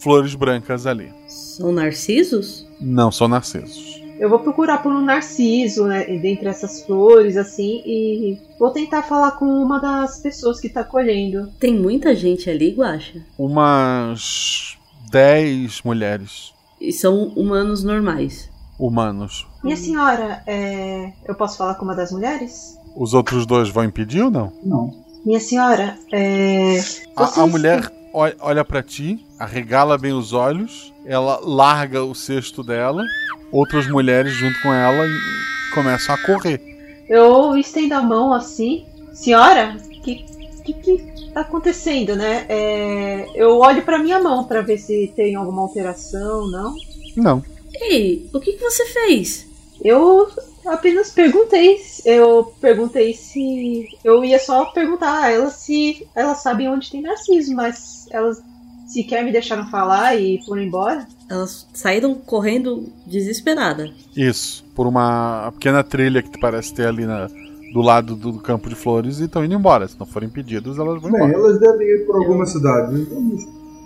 flores brancas ali. São narcisos? Não são narcisos. Eu vou procurar por um narciso, né, dentre essas flores, assim, e vou tentar falar com uma das pessoas que tá colhendo. Tem muita gente ali, Guaxa. Umas 10 mulheres E são humanos normais. humanos. Minha senhora, é... eu posso falar com uma das mulheres? Os outros dois vão impedir ou não? Não. Minha senhora, é... A, a mulher olha, para ti, arregala bem os olhos, ela larga o cesto dela, outras mulheres junto com ela e começam a correr. Eu estendo a mão assim. Senhora, o que, que que tá acontecendo, né? É, eu olho pra minha mão pra ver se tem alguma alteração, não? Não. Ei, o que, que você fez? Eu apenas perguntei. Eu perguntei se. Eu ia só perguntar a elas se elas sabem onde tem Narciso, mas elas sequer me deixaram falar e foram embora. Elas saíram correndo desesperada. Isso, por uma pequena trilha que parece ter ali na- do lado do campo de flores e estão indo embora. Se não forem impedidas, elas vão Bem, embora. elas devem ir por alguma cidade, então vamos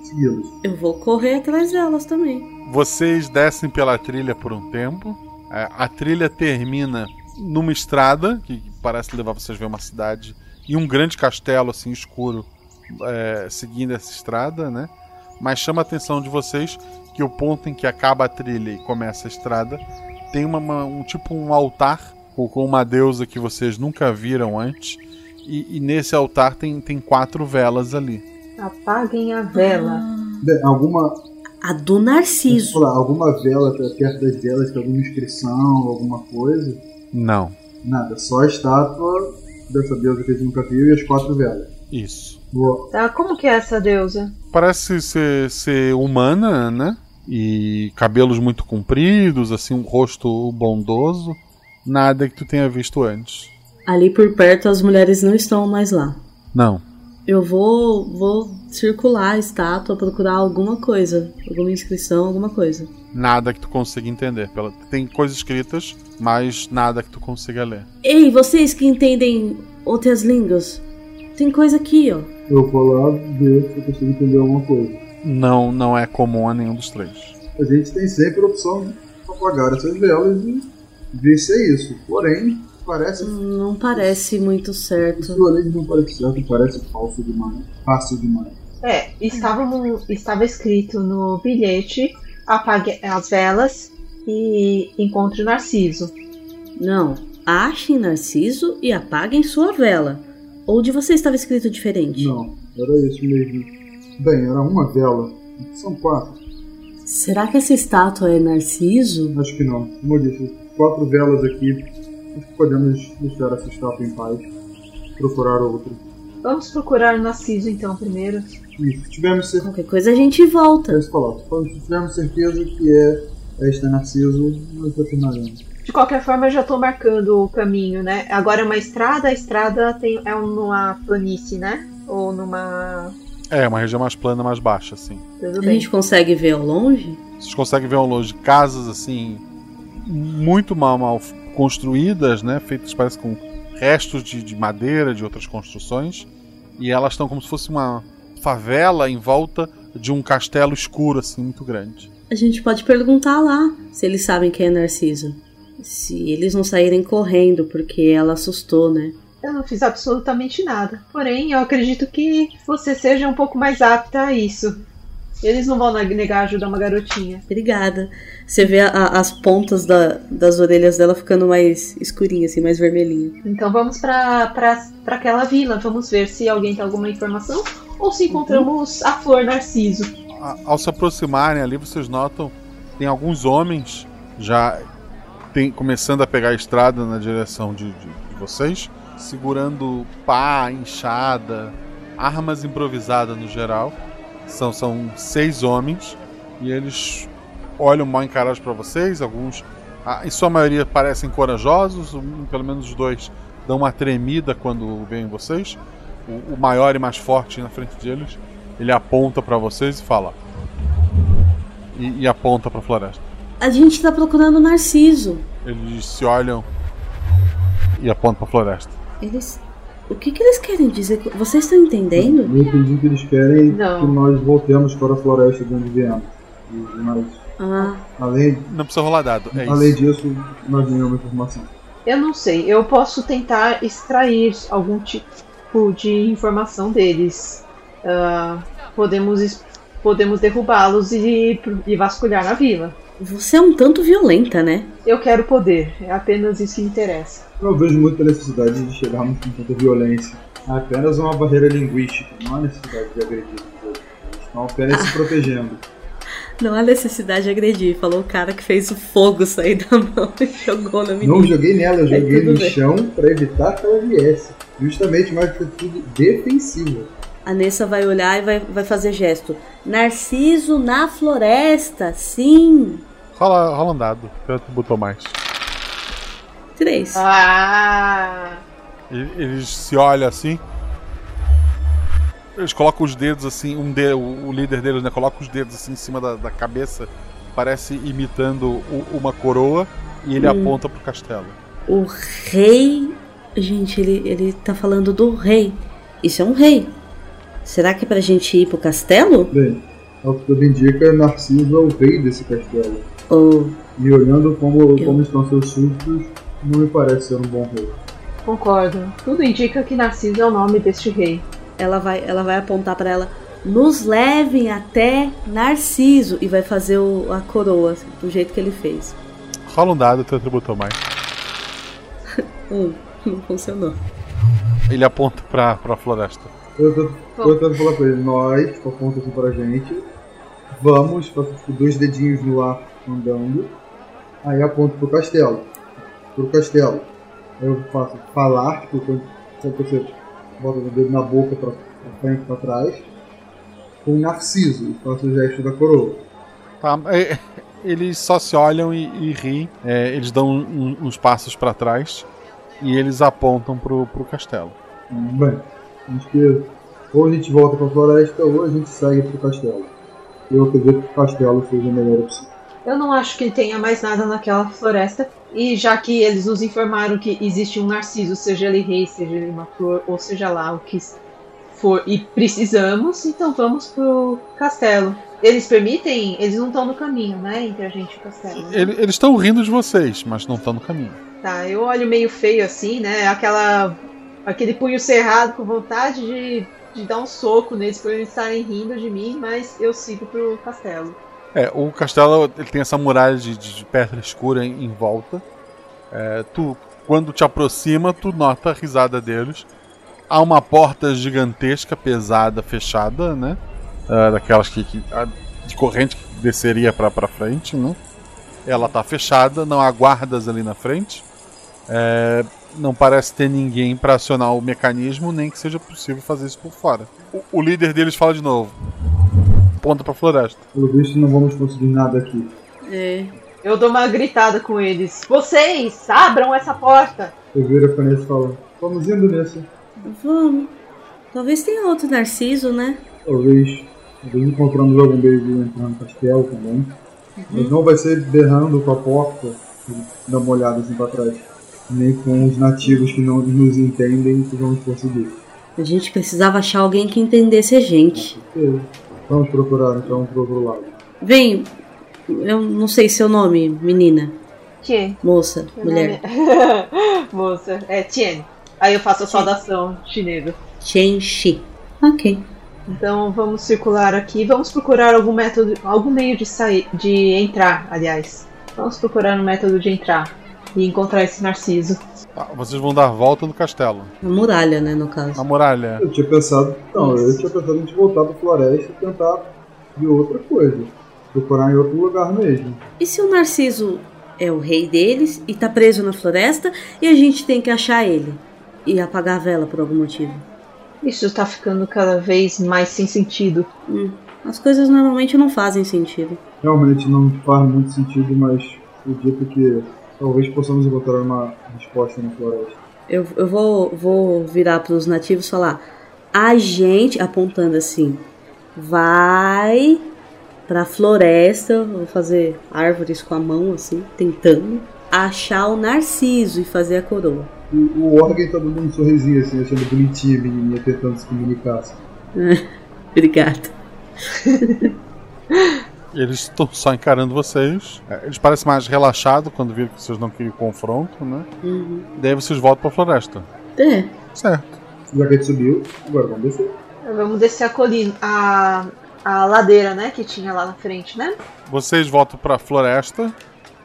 segui-las. Eu vou correr atrás delas também. Vocês descem pela trilha por um tempo. É, A trilha termina numa estrada que parece levar vocês a ver uma cidade e um grande castelo assim escuro é, seguindo essa estrada, né? Mas chama a atenção de vocês que o ponto em que acaba a trilha e começa a estrada tem uma, uma- um tipo um altar com com uma deusa que vocês nunca viram antes e, e nesse altar tem, tem quatro velas ali. Apaguem a vela. Bem, alguma. A do Narciso. Lá, alguma vela per- perto das velas, tem alguma inscrição, alguma coisa? Não. Nada, só a estátua dessa deusa que a gente nunca viu e as quatro velas. Isso. Boa. Tá, como que é essa deusa? Parece ser, ser humana, né? E cabelos muito compridos, assim, um rosto bondoso. Nada que tu tenha visto antes. Ali por perto as mulheres não estão mais lá. Não. Eu vou, vou circular a estátua, procurar alguma coisa, alguma inscrição, alguma coisa. Nada que tu consiga entender. Tem coisas escritas, mas nada que tu consiga ler. Ei, vocês que entendem outras línguas, tem coisa aqui, ó. Eu vou lá ver se eu consigo entender alguma coisa. Não, não é comum a nenhum dos três. A gente tem sempre a opção de apagar essas velas e ver se é isso. Porém, parece. Não parece muito certo. De não parece certo, parece falso demais. Fácil demais. É, estava, no- estava escrito no bilhete: apague as velas e encontre o Narciso. Não, achem Narciso e apaguem sua vela. Ou de você estava escrito diferente? Não, era isso mesmo. Bem, era uma vela. São quatro. Será que essa estátua é Narciso? Acho que não. Como eu disse, quatro velas aqui. Podemos deixar essa estátua em paz. Procurar outra. Vamos procurar o Narciso então primeiro. Se tivermos certeza. Qualquer coisa a gente volta. Se tivermos certeza que é esta Narciso, nós retornaremos. De qualquer forma, eu já tô marcando o caminho, né? Agora é uma estrada, a estrada tem, é numa planície, né? Ou numa. É, uma região mais plana, mais baixa, assim. Tudo A gente consegue ver ao longe? Vocês conseguem ver ao longe casas assim muito mal, mal construídas, né? Feitas parece com restos de, de madeira de outras construções e elas estão como se fosse uma favela em volta de um castelo escuro assim muito grande. A gente pode perguntar lá se eles sabem quem é Narciso. Se eles não saírem correndo porque ela assustou, né? Eu não fiz absolutamente nada. Porém, eu acredito que você seja um pouco mais apta a isso. Eles não vão negar ajuda a uma garotinha. Obrigada. Você vê a- a- as pontas da- das orelhas dela ficando mais escurinha, assim, mais vermelhinha. Então vamos pra, pra, pra aquela vila. Vamos ver se alguém tem alguma informação ou se encontramos a flor Narciso. A- Ao se aproximarem ali, vocês notam tem alguns homens já tem, começando a pegar a estrada na direção de, de- de vocês, segurando pá, enxada, armas improvisadas no geral. São, são seis homens e eles olham mal encarados para vocês. Alguns, em sua maioria, parecem corajosos. um- pelo menos os dois dão uma tremida quando veem vocês. O, o maior e mais forte na frente deles, ele aponta para vocês e fala. E, e aponta para a floresta. A gente tá procurando o Narciso. Eles se olham e apontam para a floresta. Eles. O que, que eles querem dizer? Vocês estão entendendo? Eu entendi que eles querem Não. que nós voltemos para a floresta de onde viemos. Mas, Ah, além, Não precisa rolar dado. É além isso. disso, nós nenhuma informação. Eu não sei. Eu posso tentar extrair algum tipo de informação deles. Ah, podemos podemos derrubá-los e, e vasculhar a vila. Você é um tanto violenta, né? Eu quero poder. É apenas isso que me interessa. Eu vejo muita necessidade de chegarmos com tanta violência. É apenas uma barreira linguística, não há necessidade de agredir estão apenas se protegendo. Não há necessidade de agredir. Falou o cara que fez o fogo sair da mão e jogou na menina. Não joguei nela, eu É, joguei tudo no bem. chão para evitar que ela viesse. Justamente uma atitude defensiva. A Nessa vai olhar e vai, vai fazer gesto. Narciso na floresta, sim. Rola, rola um dado. Quanto botou mais? Três. Ah! Eles se olham assim. Eles colocam os dedos assim, um de, o, o líder deles, né? Coloca os dedos assim em cima da, da cabeça, parece imitando o- uma coroa, e ele Hum. aponta pro castelo. O rei. Gente, ele, ele tá falando do rei. Isso é um rei. Será que é pra gente ir pro castelo? Bem, ao que tudo indica, Narciso é o rei desse castelo. Ou. E olhando como, Eu- como estão seus súditos, não me parece ser um bom rei. Concordo. Tudo indica que Narciso é o nome deste rei. Ela vai, ela vai apontar pra ela. Nos levem até Narciso. E vai fazer o- a coroa, assim, do jeito que ele fez. Rola um dado, teu atributo mais. [LAUGHS] Um. Não funcionou. Ele aponta pra, pra floresta. Eu tô, tô tentando falar pra ele, nós, com a ponta assim pra gente, vamos, tipo, dois dedinhos no ar andando, aí aponto pro castelo. Pro castelo. Aí eu faço falar, tipo, quando você bota o dedo na boca pra, pra frente pra trás, com Narciso, e faço o gesto da coroa. Tá, é, eles só se olham e, e riem. É, eles dão um- uns passos pra trás e eles apontam pro, pro castelo. Bem, acho que ou a gente volta pra floresta ou a gente segue pro castelo. Eu acredito que o castelo seja a melhor opção. Eu não acho que tenha mais nada naquela floresta. E já que eles nos informaram que existe um Narciso, seja ele rei, seja ele uma flor, ou seja lá o que for, e precisamos, então vamos pro castelo. Eles permitem? Eles não estão no caminho, né? Entre a gente e o castelo. né? Ele- eles estão rindo de vocês, mas não estão no caminho. Tá, eu olho meio feio assim, né? Aquela. aquele punho cerrado com vontade de, de dar um soco neles por eles estarem rindo de mim, mas eu sigo pro castelo. É, o castelo ele tem essa muralha de, de pedra escura em, em volta. É, tu, quando te aproxima, tu nota a risada deles. Há uma porta gigantesca, pesada, fechada, né? É, daquelas que, que- a- de corrente que desceria pra frente, né? Ela tá fechada, não há guardas ali na frente. É, não parece ter ninguém pra acionar o mecanismo, nem que seja possível fazer isso por fora. O, o líder deles fala de novo. Ponta pra floresta. Pelo visto não vamos conseguir nada aqui. É. Eu dou uma gritada com eles. Vocês, abram essa porta! Eu viro pra Nessa e falo, vamos indo nessa. Vamos. Talvez tenha outro Narciso, né? Talvez, talvez encontramos algum de entrar no castelo também. Mas não vai ser berrando com a porta, dar uma olhada assim pra trás. Nem com os nativos que não nos entendem que vamos conseguir. A gente precisava achar alguém que entendesse a gente. Ok. Vamos procurar então pro outro lado. Vem, eu não sei seu nome, menina, Tien. moça, Meu mulher. é- [LAUGHS] Moça, é Tien. Aí eu faço a saudação chinesa. Chen Shi. Ok. Então vamos circular aqui. Vamos procurar algum método, algum meio de sair, de entrar, aliás. Vamos procurar um método de entrar e encontrar esse Narciso. Tá, vocês vão dar a volta no castelo. A muralha, né, no caso. A muralha. Eu tinha pensado. Não, eu tinha pensado em gente voltar pra floresta e tentar de outra coisa. Procurar em outro lugar mesmo. E se o Narciso é o rei deles e tá preso na floresta e a gente tem que achar ele e apagar a vela por algum motivo? Isso tá ficando cada vez mais sem sentido. Hum, as coisas normalmente não fazem sentido. Realmente não faz muito sentido, mas acredito que talvez possamos encontrar uma resposta na floresta. Eu, eu vou, vou virar pros nativos e falar: a gente, apontando assim, vai pra floresta, vou fazer árvores com a mão, assim, tentando achar o Narciso e fazer a coroa. O, o órgão tá dando um sorrisinho assim, achando bonitinho a menininha tentando se comunicar. assim. [LAUGHS] Obrigada. [LAUGHS] Eles estão só encarando vocês. É, Eles parecem mais relaxados quando viram que vocês não queriam confronto, né? Uhum. Daí vocês voltam pra floresta. É. Certo. Já que a gente subiu, agora vamos descer. Vamos descer a colina, a, a ladeira, né, que tinha lá na frente, né? Vocês voltam pra floresta.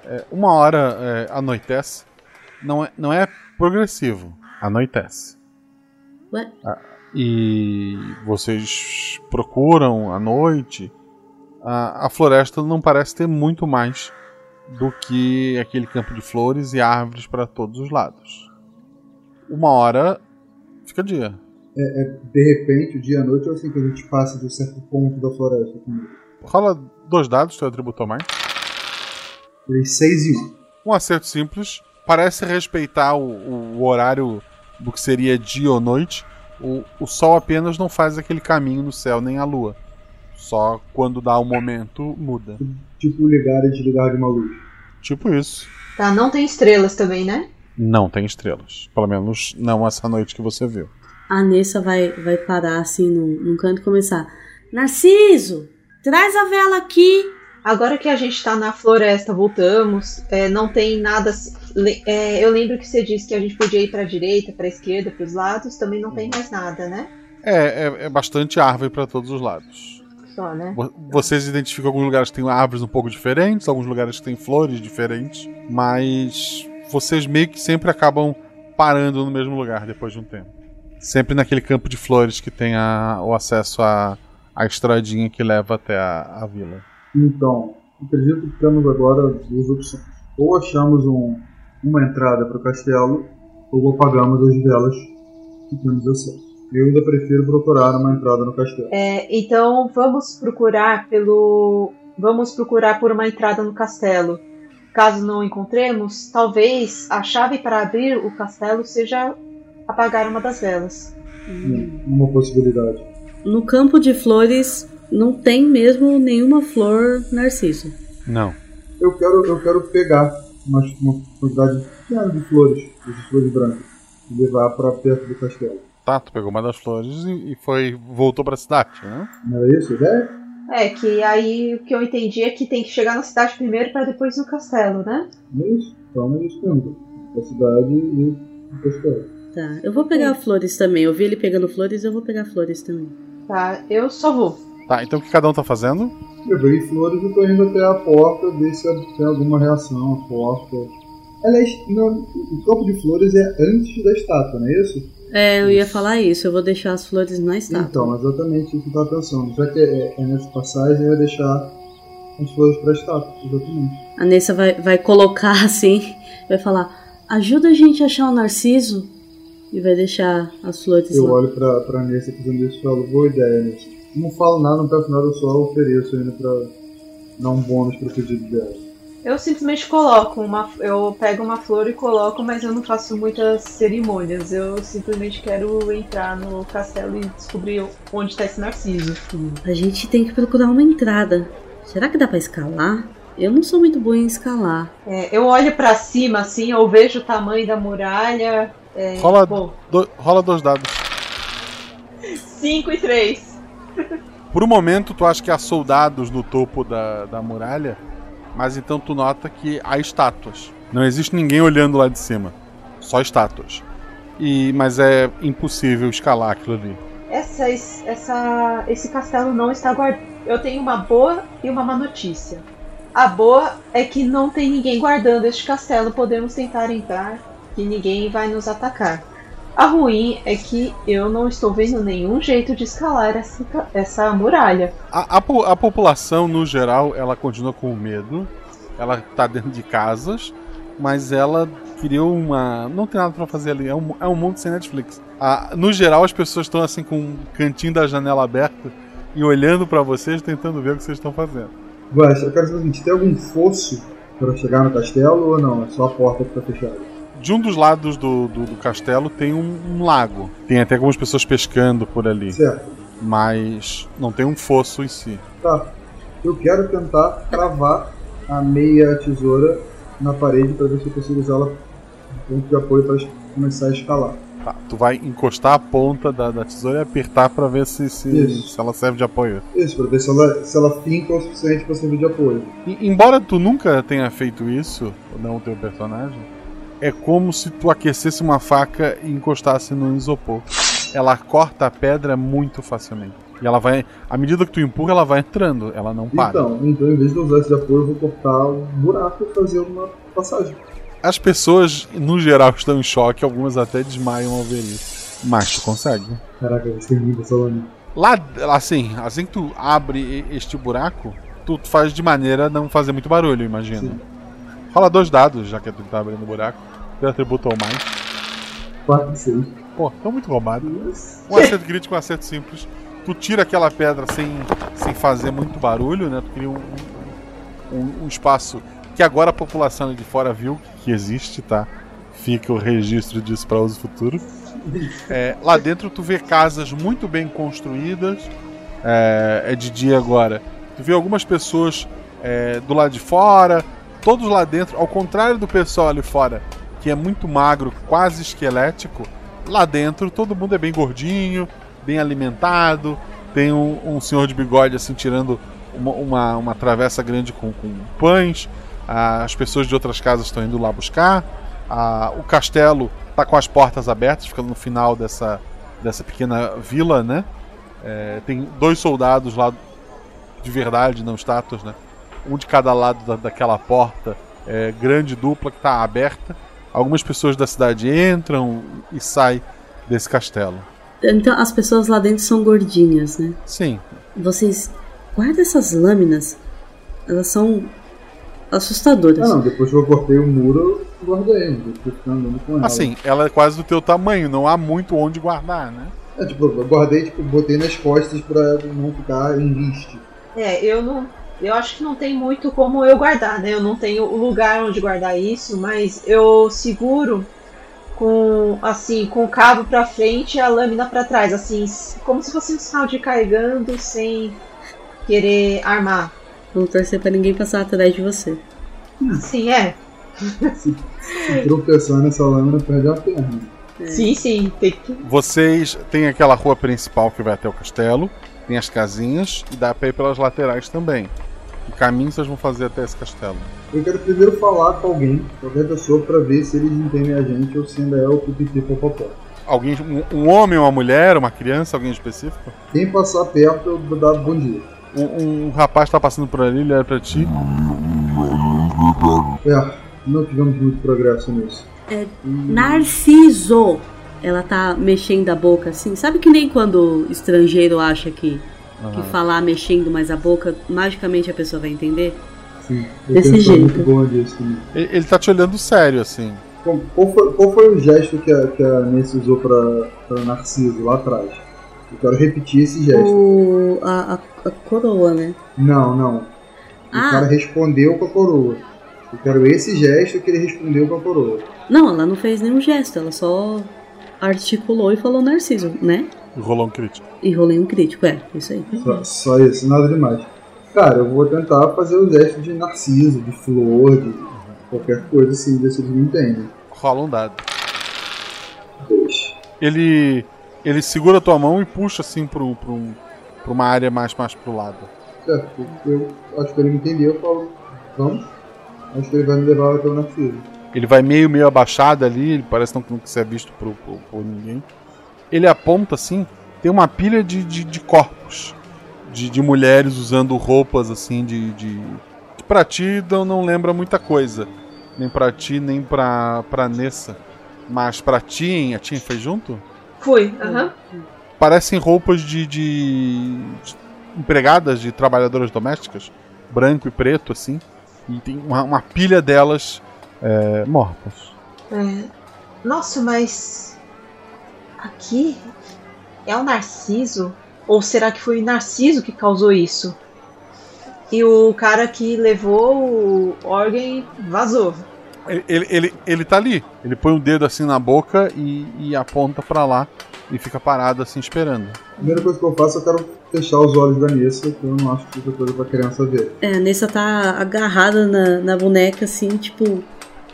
É, uma hora é, anoitece. Não é, não é progressivo. Anoitece. Ué? Ah, e vocês procuram à noite. A, a floresta não parece ter muito mais do que aquele campo de flores e árvores para todos os lados. Uma hora fica dia. É, é, de repente, o dia e a noite, ou assim que a gente passa de um certo ponto da floresta. Rola dois dados, teu atributo mais. Tirei 6 e 1. Um acerto simples. Parece respeitar o, o horário do que seria dia ou noite. O, o sol apenas não faz aquele caminho no céu, nem a lua. Só quando dá o momento, muda. Tipo ligar e desligar de uma luz. Tipo isso. Tá, não tem estrelas também, né? Não tem estrelas. Pelo menos não essa noite que você viu. A Nessa vai, vai parar assim num, num canto e começar: Narciso, traz a vela aqui. Agora que a gente tá na floresta, voltamos, é, não tem nada. é, eu lembro que você disse que a gente podia ir pra direita, pra esquerda, pros lados, também não tem mais nada, né? É, é, é bastante árvore para todos os lados. Só, né? Vo- Vocês identificam alguns lugares que têm árvores um pouco diferentes, alguns lugares que têm flores diferentes, mas vocês meio que sempre acabam parando no mesmo lugar depois de um tempo. Sempre naquele campo de flores que tem a- o acesso à, à estradinha que leva até a, a vila. Então, acredito que temos agora duas opções. Ou achamos um, uma entrada para o castelo, ou apagamos as velas que temos acesso. Eu ainda prefiro procurar uma entrada no castelo. É, então vamos procurar pelo. Vamos procurar por uma entrada no castelo. Caso não encontremos, talvez a chave para abrir o castelo seja apagar uma das velas. Uma possibilidade. No campo de flores não tem mesmo nenhuma flor narciso. Não. Eu quero, eu quero pegar uma, uma quantidade pequena de flores, dessas flores brancas, e levar para perto do castelo. Tá, tu pegou uma das flores e, e foi voltou pra cidade, né? Não é isso a ideia? É, que aí o que eu entendi é que tem que chegar na cidade primeiro para depois ir no castelo, né? É isso? Então é isso mesmo. Da cidade e do castelo. Tá, eu vou pegar flores também. Eu vi ele pegando flores, eu vou pegar flores também. Tá, eu só vou. Tá, então o que cada um tá fazendo? Eu peguei flores e tô indo até a porta ver se tem alguma reação à porta. Aliás, no, o campo de flores é antes da estátua, não é isso? É, eu ia falar isso. Eu vou deixar as flores na estátua. Então, exatamente isso que eu pensando. Já que é, é nessa passagem, eu ia deixar as flores pra estátua, exatamente. A Nessa vai, vai colocar [LAUGHS] assim, vai falar: ajuda a gente a achar o Narciso. E vai deixar as flores Eu lá. olho pra, pra Nessa fazendo isso e falo, boa ideia, Nessa. Não falo nada, não peço nada, eu só ofereço ainda pra dar um bônus pro pedido dela. Eu simplesmente coloco uma. Eu pego uma flor e coloco, mas eu não faço muitas cerimônias. Eu simplesmente quero entrar no castelo e descobrir onde está esse narciso. A gente tem que procurar uma entrada. Será que dá pra escalar? Eu não sou muito boa em escalar. É, eu olho pra cima assim, eu vejo o tamanho da muralha. É, Rola, do- rola dois dados. [LAUGHS] 5 e 3. Por um momento, tu acha que há soldados no topo da, da muralha, mas então tu nota que há estátuas. Não existe ninguém olhando lá de cima. Só estátuas. E, mas é impossível escalar aquilo ali. Essa, essa, esse castelo não está guardado. Eu tenho uma boa e uma má notícia. A boa é que não tem ninguém guardando este castelo. Podemos tentar entrar, que ninguém vai nos atacar. A ruim é que eu não estou vendo nenhum jeito de escalar essa, essa muralha. A, a a população, no geral, ela continua com medo. Ela tá dentro de casas, mas ela criou uma. Não tem nada pra fazer ali. É um, é um mundo sem Netflix. Ah, no geral, as pessoas estão assim com um cantinho da janela aberta e olhando pra vocês, tentando ver o que vocês estão fazendo. Guaxa, eu quero saber o seguinte: tem algum fosso para chegar no castelo ou não? É só a porta que tá fechada? De um dos lados do, do, do castelo tem um, um lago. Tem até algumas pessoas pescando por ali. Certo. Mas não tem um fosso em si. Tá. Eu quero tentar cravar a meia tesoura na parede para ver se eu consigo usá-la como ponto de apoio para começar a escalar. Tá, tu vai encostar a ponta da, da tesoura e apertar pra ver se, se, se ela serve de apoio. Isso, para ver se ela, se ela finca o suficiente para servir de apoio. E- embora tu nunca tenha feito isso, não o teu personagem, é como se tu aquecesse uma faca e encostasse no isopor. Ela corta a pedra muito facilmente. E ela vai. À medida que tu empurra, ela vai entrando, ela não para. Então, então, em vez de usar esse de apoio, eu vou cortar um buraco e fazer uma passagem. As pessoas, no geral, estão em choque, algumas até desmaiam ao ver isso. Mas tu consegue. Caraca, vai ser lindo lâmina. Lá, assim, assim que tu abre este buraco, tu faz de maneira a não fazer muito barulho, imagino. Rola dois dados, já que tu tá abrindo o buraco. Atributo ou mais. 4 e 6. Pô, tão muito roubado. Um acerto crítico, um acerto simples. Tu tira aquela pedra sem, sem fazer muito barulho, né? Tu cria um, um, um espaço que agora a população de fora viu que existe, tá? Fica o registro disso para uso futuro. É, lá dentro tu vê casas muito bem construídas. É, é de dia agora. Tu vê algumas pessoas é, do lado de fora, todos lá dentro, ao contrário do pessoal ali fora, que é muito magro, quase esquelético. Lá dentro todo mundo é bem gordinho, bem alimentado. Tem um, um senhor de bigode assim tirando uma, uma, uma travessa grande com, com pães. Ah, as pessoas de outras casas estão indo lá buscar. Ah, o castelo está com as portas abertas, ficando no final dessa, dessa pequena vila, né? É, tem dois soldados lá de verdade, não estátuas, né? Um de cada lado da, daquela porta é, grande, dupla, que está aberta. Algumas pessoas da cidade entram e saem desse castelo. Então as pessoas lá dentro são gordinhas, né? Sim. Vocês guardam essas lâminas. Elas são assustadoras. Não, depois que eu cortei o muro, eu guardei. Andando com ela. Assim, ela é quase do teu tamanho, não há muito onde guardar, né? É, tipo, eu guardei, tipo, botei nas costas pra não ficar em liste. É, eu não. Eu acho que não tem muito como eu guardar, né? Eu não tenho o lugar onde guardar isso, mas eu seguro com assim, com o cabo pra frente e a lâmina pra trás, assim, como se fosse um sinal de carregando sem querer armar. Vamos torcer pra ninguém passar atrás de você. Sim, é. Se tropeçar nessa lâmina, perde a perna. Sim, sim, tem que. Vocês têm aquela rua principal que vai até o castelo, tem as casinhas e dá pra ir pelas laterais também. Que caminho vocês vão fazer até esse castelo? Eu quero primeiro falar com alguém, qualquer pessoa, pra ver se eles entendem a gente ou se ainda é o pipipi popopó. Alguém, um, um homem, uma mulher, uma criança, alguém específico? Quem passar perto, eu vou dar bom dia. Um, um rapaz tá passando por ali, ele olha pra ti. É, não tivemos muito progresso nisso. É Narciso! Ela tá mexendo a boca assim. Sabe que nem quando o estrangeiro acha que, que Aham. falar mexendo mais a boca, magicamente a pessoa vai entender? Sim, eu Desse jeito. muito boa disso também. Ele, ele tá te olhando sério, assim. Qual, qual foi, qual foi o gesto que a, que a Nancy usou pra, pra Narciso lá atrás? Eu quero repetir esse gesto. O, a, a, a coroa, né? Não, não. O Ah. cara respondeu com a coroa. Eu quero esse gesto que ele respondeu com a coroa. Não, ela não fez nenhum gesto, ela só articulou e falou Narciso, né? Rolou um crítico. E rolei um crítico, é, isso aí. Só, só isso, nada demais. Cara, eu vou tentar fazer o gesto de narciso, de flor, de qualquer coisa assim, ver se eles me entendem. Rola um dado. Dois. Ele. Ele segura a tua mão e puxa assim pro, pro, pra uma área mais, mais pro lado. Certo, eu acho que ele me entendeu, eu falo, vamos. Acho que ele vai me levar até o narciso. Ele vai meio, meio abaixado ali, ele parece não, não ser visto por, por, por ninguém. Ele aponta assim, tem uma pilha de, de, de corpos. De, de mulheres usando roupas assim de. de que pra ti não, não lembra muita coisa. Nem pra ti, nem pra, pra Nessa. Mas pra Tien, a Tien fez junto? Fui, aham. Parecem roupas de, de, de empregadas, de trabalhadoras domésticas. Branco e preto, assim. E tem uma, uma pilha delas é, mortas. É. Nossa, mas. Aqui? É o Narciso? Ou será que foi o Narciso que causou isso? E o cara que levou o órgão vazou. Ele, ele, ele, ele tá ali. Ele põe o dedo assim na boca e, e aponta pra lá. E fica parado assim esperando. A primeira coisa que eu faço, eu quero fechar os olhos da Nessa, que eu não acho que outra coisa pra criança ver. É, a Nessa tá agarrada na, na boneca, assim, tipo,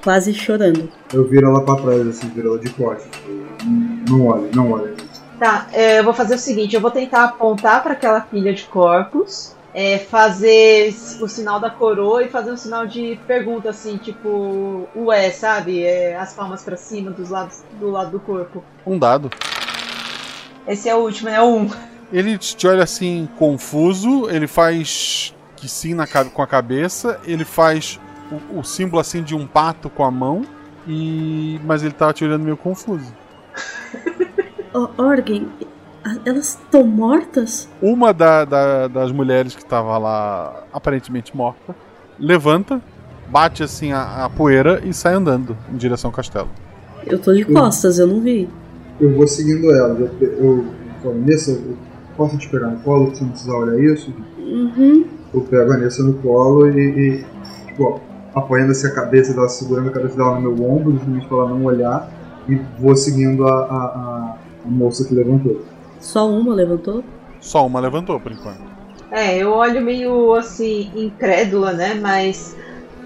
quase chorando. Eu viro ela pra trás, assim, viro ela de costas. Não olhe, não olhe. Tá, é, eu vou fazer o seguinte: eu vou tentar apontar para aquela pilha de corpos, é, fazer o sinal da coroa e fazer um sinal de pergunta, assim, tipo, ué, sabe? É, as palmas para cima dos lados, do lado do corpo. Um dado. Esse é o último, é o um. Ele te olha assim, confuso. Ele faz que sim na, com a cabeça. Ele faz o, o símbolo assim de um pato com a mão. E mas ele tava te olhando meio confuso. Oh, Orgen, elas estão mortas? Uma da, da, das mulheres que estava lá, aparentemente morta, levanta, bate assim a, a, poeira e sai andando em direção ao castelo. Eu tô de costas, eu não vi. Eu vou seguindo ela. Eu, eu, eu Nessa, eu posso te pegar no colo se não precisar olhar isso? Uhum. Eu pego a Nessa no colo e, e tipo, apoiando-se a cabeça dela, segurando a cabeça dela no meu ombro, justamente para ela não olhar, e vou seguindo a, a, a, a moça que levantou. Só uma levantou? Só uma levantou, por enquanto. É, eu olho meio assim, incrédula, né? Mas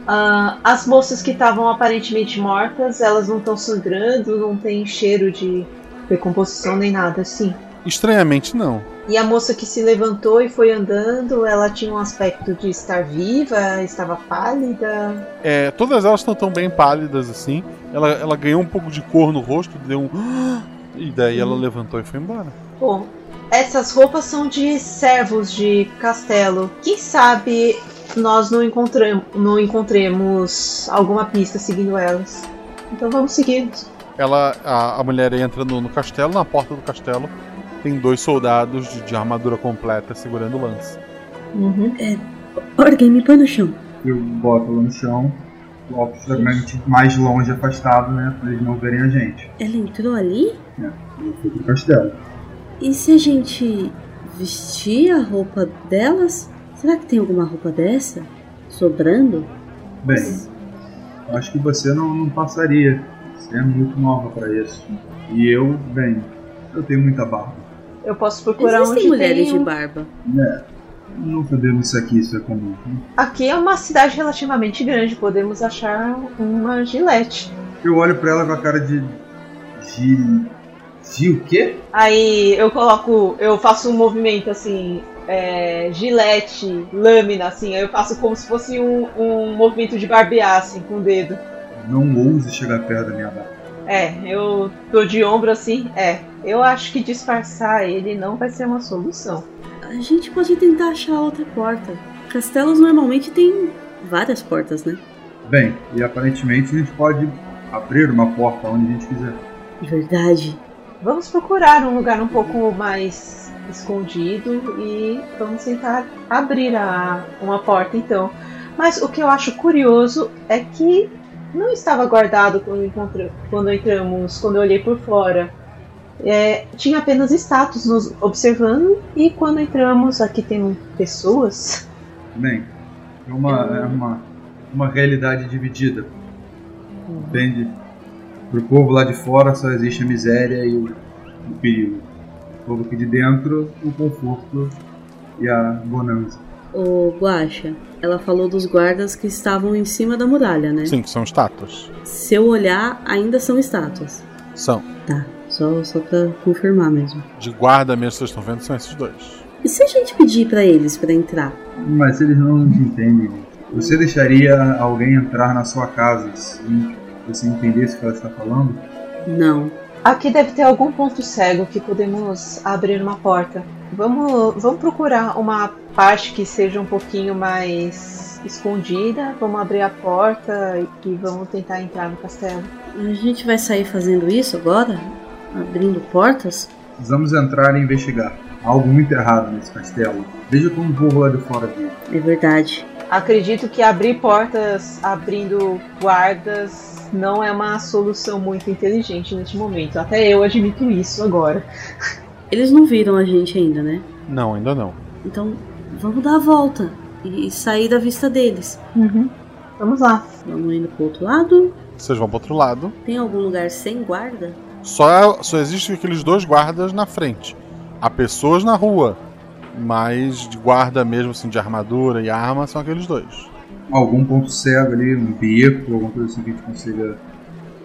uh, as moças que estavam aparentemente mortas, elas não estão sangrando, não tem cheiro de decomposição nem nada assim. Estranhamente, não. E a moça que se levantou e foi andando, ela tinha um aspecto de estar viva, estava pálida. É, todas elas estão tão bem pálidas assim. Ela, ela ganhou um pouco de cor no rosto, deu um. [GASPS] E daí ela levantou e foi embora. Bom, essas roupas são de servos de castelo. Quem sabe nós não, encontramos, não encontremos alguma pista seguindo elas. Então vamos seguir. Ela, a, a mulher entra no, no castelo, na porta do castelo tem dois soldados de, de armadura completa segurando o lance. Uhum. É, Orgen, me põe no chão. Eu boto no chão, obviamente mais longe, afastado, né? Pra eles não verem a gente. Ela entrou ali? É, eu fui pro castelo. E se a gente vestir a roupa delas? Será que tem alguma roupa dessa? Sobrando? Bem, eu acho que você não, não passaria. Você é muito nova para isso. E eu, bem, eu tenho muita barba. Eu posso procurar Existem onde mulheres tem um- de barba. É, não sabemos isso aqui, isso é comum. Aqui é uma cidade relativamente grande, podemos achar uma gilete. Eu olho pra ela com a cara de. de. de o quê? Aí eu coloco, eu faço um movimento assim, é, gilete, lâmina, assim, aí eu faço como se fosse um, um movimento de barbear, assim, com o dedo. Não ouse chegar perto da minha barba. É, eu tô de ombro assim, é. Eu acho que disfarçar ele não vai ser uma solução. A gente pode tentar achar outra porta. Castelos normalmente têm várias portas, né? Bem, e aparentemente a gente pode abrir uma porta onde a gente quiser. Verdade. Vamos procurar um lugar um pouco mais escondido e vamos tentar abrir a, uma porta então. Mas o que eu acho curioso é que não estava guardado quando, encontra, quando entramos, quando eu olhei por fora. É, tinha apenas status nos observando e quando entramos aqui tem pessoas. Bem, é uma, é uma uma realidade dividida. Entende? Pro povo lá de fora só existe a miséria e o, o perigo. O povo aqui de dentro, o conforto e a bonança. Ô, Guaxa, ela falou dos guardas que estavam em cima da muralha, né? Sim, que são estátuas. Se eu olhar, ainda são estátuas. São. Tá, só, só pra confirmar mesmo. De guarda mesmo, vocês estão vendo, são esses dois. E se a gente pedir pra eles pra entrar? Mas eles não entendem. Você deixaria alguém entrar na sua casa se você entendesse o que ela está falando? Não. Aqui deve ter algum ponto cego que podemos abrir uma porta. Vamos, vamos procurar uma parte que seja um pouquinho mais escondida. Vamos abrir a porta e vamos tentar entrar no castelo. A gente vai sair fazendo isso agora? Abrindo portas? Precisamos entrar e investigar. Há algo muito errado nesse castelo. Veja como o povo lá de fora viu. É verdade. Acredito que abrir portas abrindo guardas não é uma solução muito inteligente neste momento. Até eu admito isso agora. Eles não viram a gente ainda, né? Não, ainda não. Então vamos dar a volta e sair da vista deles. Uhum. Vamos lá. Vamos indo pro outro lado. Vocês vão pro outro lado. Tem algum lugar sem guarda? Só, só existem aqueles dois guardas na frente. Há pessoas na rua, mas de guarda mesmo, assim, de armadura e arma, são aqueles dois. Algum ponto cego ali, um beco, alguma coisa assim que a gente consiga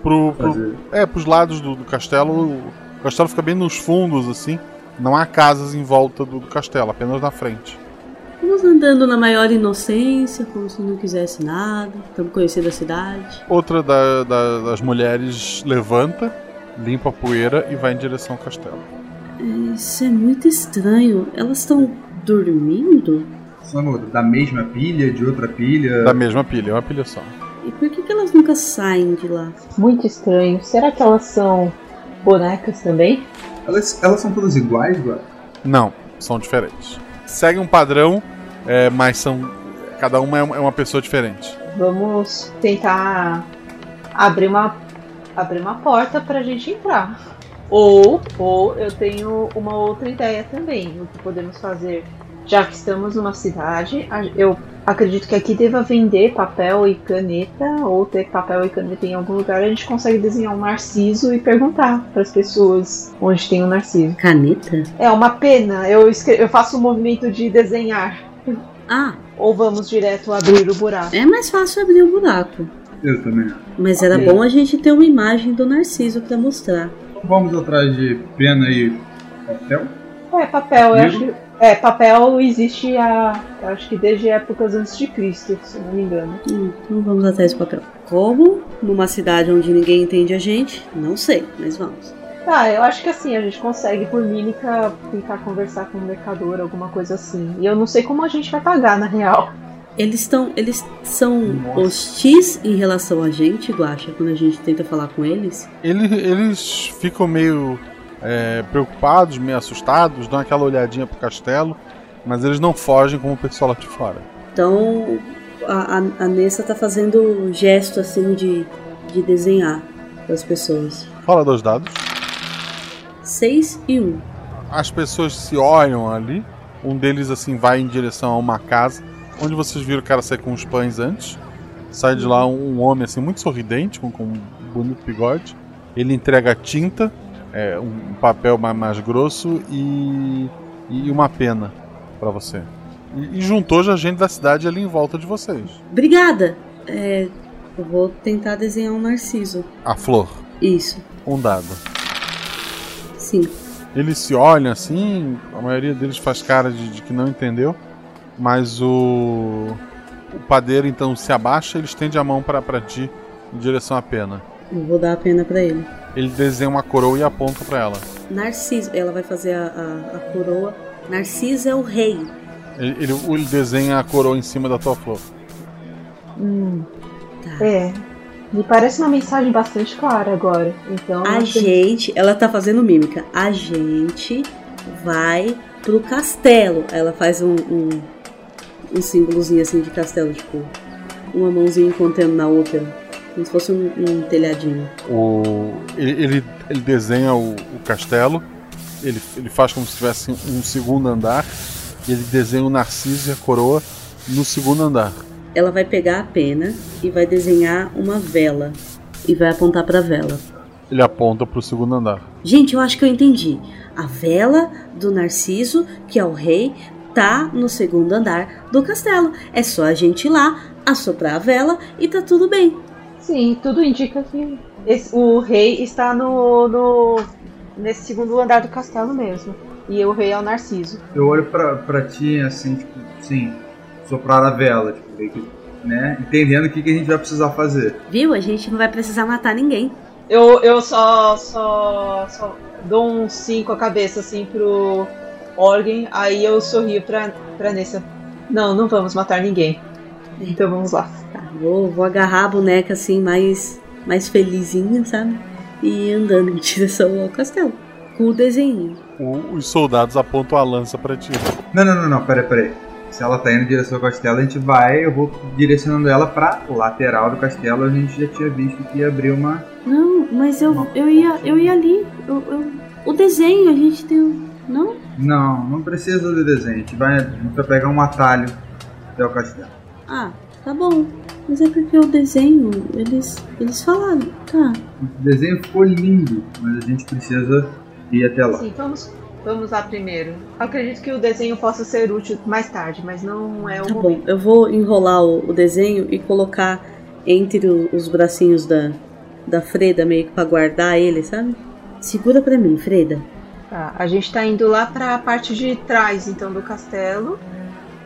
Pro, pro- fazer. é, pros lados do, do castelo, o castelo fica bem nos fundos, assim. Não há casas em volta do, do castelo, apenas na frente. Vamos andando na maior inocência, como se não quisesse nada. Estamos conhecendo a cidade. Outra da- da- das mulheres levanta, limpa a poeira e vai em direção ao castelo. Isso é muito estranho. Elas estão dormindo? São da mesma pilha, de outra pilha. Da mesma pilha, é uma pilha só. E por que, que elas nunca saem de lá? Muito estranho. Será que elas são bonecas também? Elas, elas são todas iguais, Guaxa? Não, são diferentes. Segue um padrão, é, mas são. Cada uma é uma é uma pessoa diferente. Vamos tentar abrir uma abrir uma porta pra gente entrar. Ou, ou eu tenho uma outra ideia também. O que podemos fazer? Já que estamos numa cidade, eu acredito que aqui deva vender papel e caneta, ou ter papel e caneta em algum lugar, a gente consegue desenhar um narciso e perguntar para as pessoas onde tem o narciso. Caneta? É uma pena, eu, escre- eu faço o movimento de desenhar. Ah, Ou vamos direto abrir o buraco? é mais fácil abrir o buraco. Eu também. Mas era bom a gente ter uma imagem do Narciso pra mostrar. Vamos atrás de pena e papel? É, papel, eu acho que. É, papel existe a. Eu acho que desde épocas antes de Cristo, se não me engano. Hum, então vamos atrás do papel. Como? Numa cidade onde ninguém entende a gente? Não sei, mas vamos. Tá, eu acho que assim, a gente consegue por mímica tentar conversar com o mercador, alguma coisa assim. E eu não sei como a gente vai pagar, na real. Eles estão. Eles são hostis em relação a gente, Guacha, quando a gente tenta falar com eles. Ele- eles ficam meio é, preocupados, meio assustados, dão aquela olhadinha pro castelo, mas eles não fogem como o pessoal lá de fora. Então a, a, a Nessa tá fazendo um gesto assim de, de desenhar as pessoas. Fala dois dados. 6 e 1. Um. As pessoas se olham ali. Um deles assim vai em direção a uma casa, onde vocês viram o cara sair com os pães antes. Sai de lá um homem assim muito sorridente, com, com um bonito bigode. Ele entrega tinta, é, um papel mais, mais grosso e, e uma pena pra você. E, e juntou já gente da cidade ali em volta de vocês. Obrigada! É, eu vou tentar desenhar um narciso. A flor, Isso, um dado. sim. Eles se olham assim, a maioria deles faz cara de, de que não entendeu, mas o, o padeiro então se abaixa, ele estende a mão pra pra ti em direção à pena. Eu vou dar a pena pra ele. Ele desenha uma coroa e aponta pra ela. Narciso, ela vai fazer a, a, a coroa. Narciso é o rei. Ele, ele, ele desenha a coroa em cima da tua flor. Hum, Tá. é. Me parece uma mensagem bastante clara agora. Então. A gente, ela tá fazendo mímica. A gente vai pro castelo. Ela faz um, um, um símbolozinho assim de castelo, tipo, uma mãozinha contendo na outra. Como se fosse um, um telhadinho. O, ele, ele, ele desenha o, o castelo, ele, ele faz como se tivesse um segundo andar, e ele desenha o narciso e a coroa no segundo andar. ela vai pegar a pena e vai desenhar uma vela e vai apontar para a vela. Ele aponta pro segundo andar. Gente, eu acho que eu entendi. A vela do Narciso, que é o rei, tá no segundo andar do castelo. É só a gente ir lá, assoprar a vela e tá tudo bem. Sim, tudo indica que esse- o rei está no, no nesse segundo andar do castelo mesmo. E o rei é o Narciso. Eu olho pra, pra ti assim, tipo, sim, soprar a vela, tipo, meio que, né? Entendendo o que, que a gente vai precisar fazer. Viu? A gente não vai precisar matar ninguém. Eu, eu só, só, só dou um sim com a cabeça assim pro Orgen, aí eu sorrio pra, pra Nessa. Não, não vamos matar ninguém. Então vamos lá. Tá, vou, vou agarrar a boneca assim, mais, mais felizinha, sabe? E ir andando [LAUGHS] em direção ao castelo. Com o desenho. O- os soldados apontam a lança pra ti. Não, não, não, não, peraí, peraí. Se ela tá indo em direção ao castelo, a gente vai, eu vou direcionando ela pra lateral do castelo. A gente já tinha visto que ia abrir uma. Não, mas eu, eu, ia, eu ia ali. Eu, eu- o desenho a gente tem. Não? Não, não precisa do desenho. A gente vai, a gente vai pegar um atalho até o castelo. Ah, tá bom. Mas é porque o desenho, eles, eles falaram. Tá. O desenho ficou lindo, mas a gente precisa ir até lá. Sim, vamos, vamos lá primeiro. Acredito que o desenho possa ser útil mais tarde, mas não é o Tá bom, momento. eu vou enrolar o, o desenho e colocar entre o- os bracinhos da, da Freda, meio que pra guardar ele, sabe? Segura pra mim, Freda. Tá, a gente tá indo lá pra parte de trás, então, do castelo.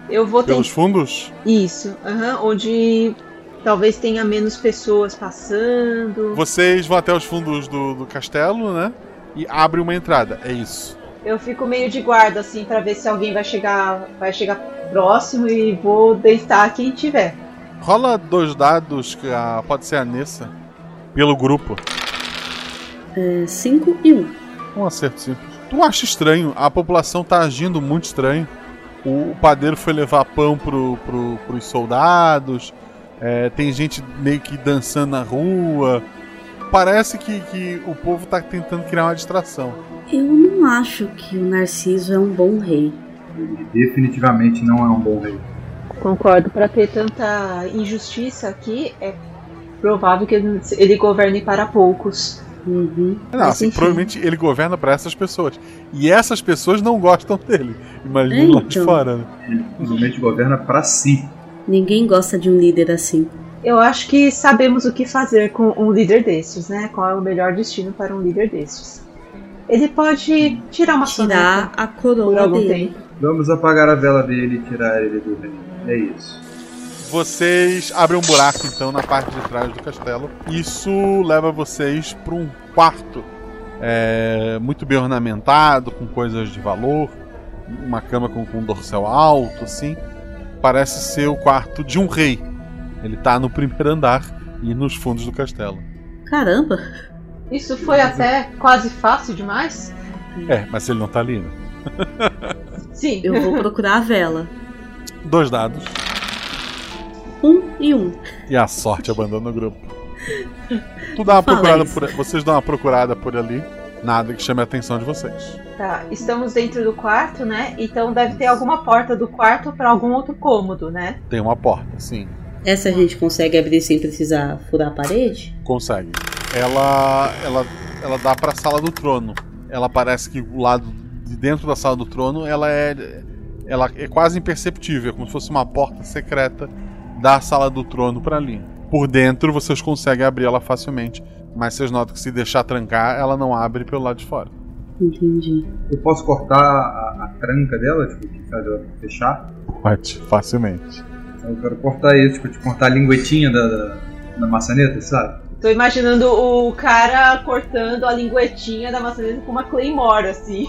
Eu vou ter Pelos fundos? isso, aham, onde talvez tenha menos pessoas passando. Vocês vão até os fundos do, do castelo, né? E abre uma entrada. É isso. Eu fico meio de guarda assim pra ver se alguém vai chegar, vai chegar próximo e vou deitar quem tiver. Rola dois dados, que a- pode ser a Nessa, pelo grupo. É, cinco e um. Um acerto simples. Tu acha estranho, a população tá agindo muito estranho. O, o padeiro foi levar pão pro, pro, pros soldados. é, tem gente meio que dançando na rua. Parece que, que o povo tá tentando criar uma distração. Eu não acho que o Narciso é um bom rei. Ele definitivamente não é um bom rei. Concordo, pra ter tanta injustiça aqui, é provável que ele governe para poucos. Uhum. Não, Mas, assim, provavelmente ele governa pra essas pessoas. E essas pessoas não gostam dele. Imagina É, lá de então. fora. né? Ele simplesmente governa pra si. Ninguém gosta de um líder assim. Eu acho que sabemos o que fazer com um líder destes, né? Qual é o melhor destino para um líder destes. Ele pode tirar uma Tirar a por coroa algum dele. tempo. Vamos apagar a vela dele e tirar ele do reino. É isso. Vocês abrem um buraco então na parte de trás do castelo. Isso leva vocês para um quarto é, muito bem ornamentado, com coisas de valor, uma cama com, com um dorsal alto, assim. Parece ser o quarto de um rei. Ele tá no primeiro andar e nos fundos do castelo. Caramba! Isso foi até quase fácil demais? É, mas ele não tá ali, né? Sim. Eu vou procurar a vela. Dois dados Um e um. e a sorte abandona o grupo. [LAUGHS] Tu dá uma Fala procurada isso. por, vocês dão uma procurada por ali. Nada que chame a atenção de vocês. Tá, estamos dentro do quarto, né? Então deve ter alguma porta do quarto para algum outro cômodo, né? Tem uma porta, sim. Essa a gente consegue abrir sem precisar furar a parede? Consegue. Ela, ela, ela dá pra sala do trono. Ela parece que o lado de dentro da sala do trono, ela é, ela é quase imperceptível, como se fosse uma porta secreta da sala do trono pra ali. Por dentro vocês conseguem abrir ela facilmente, mas vocês notam que se deixar trancar, ela não abre pelo lado de fora. Entendi. Eu posso cortar a, a tranca dela, tipo, que faz ela fechar? Pode, facilmente. Eu quero cortar isso, tipo, de cortar a linguetinha da, da, da maçaneta, sabe? Tô imaginando o cara cortando a linguetinha da maçaneta com uma claymore, assim.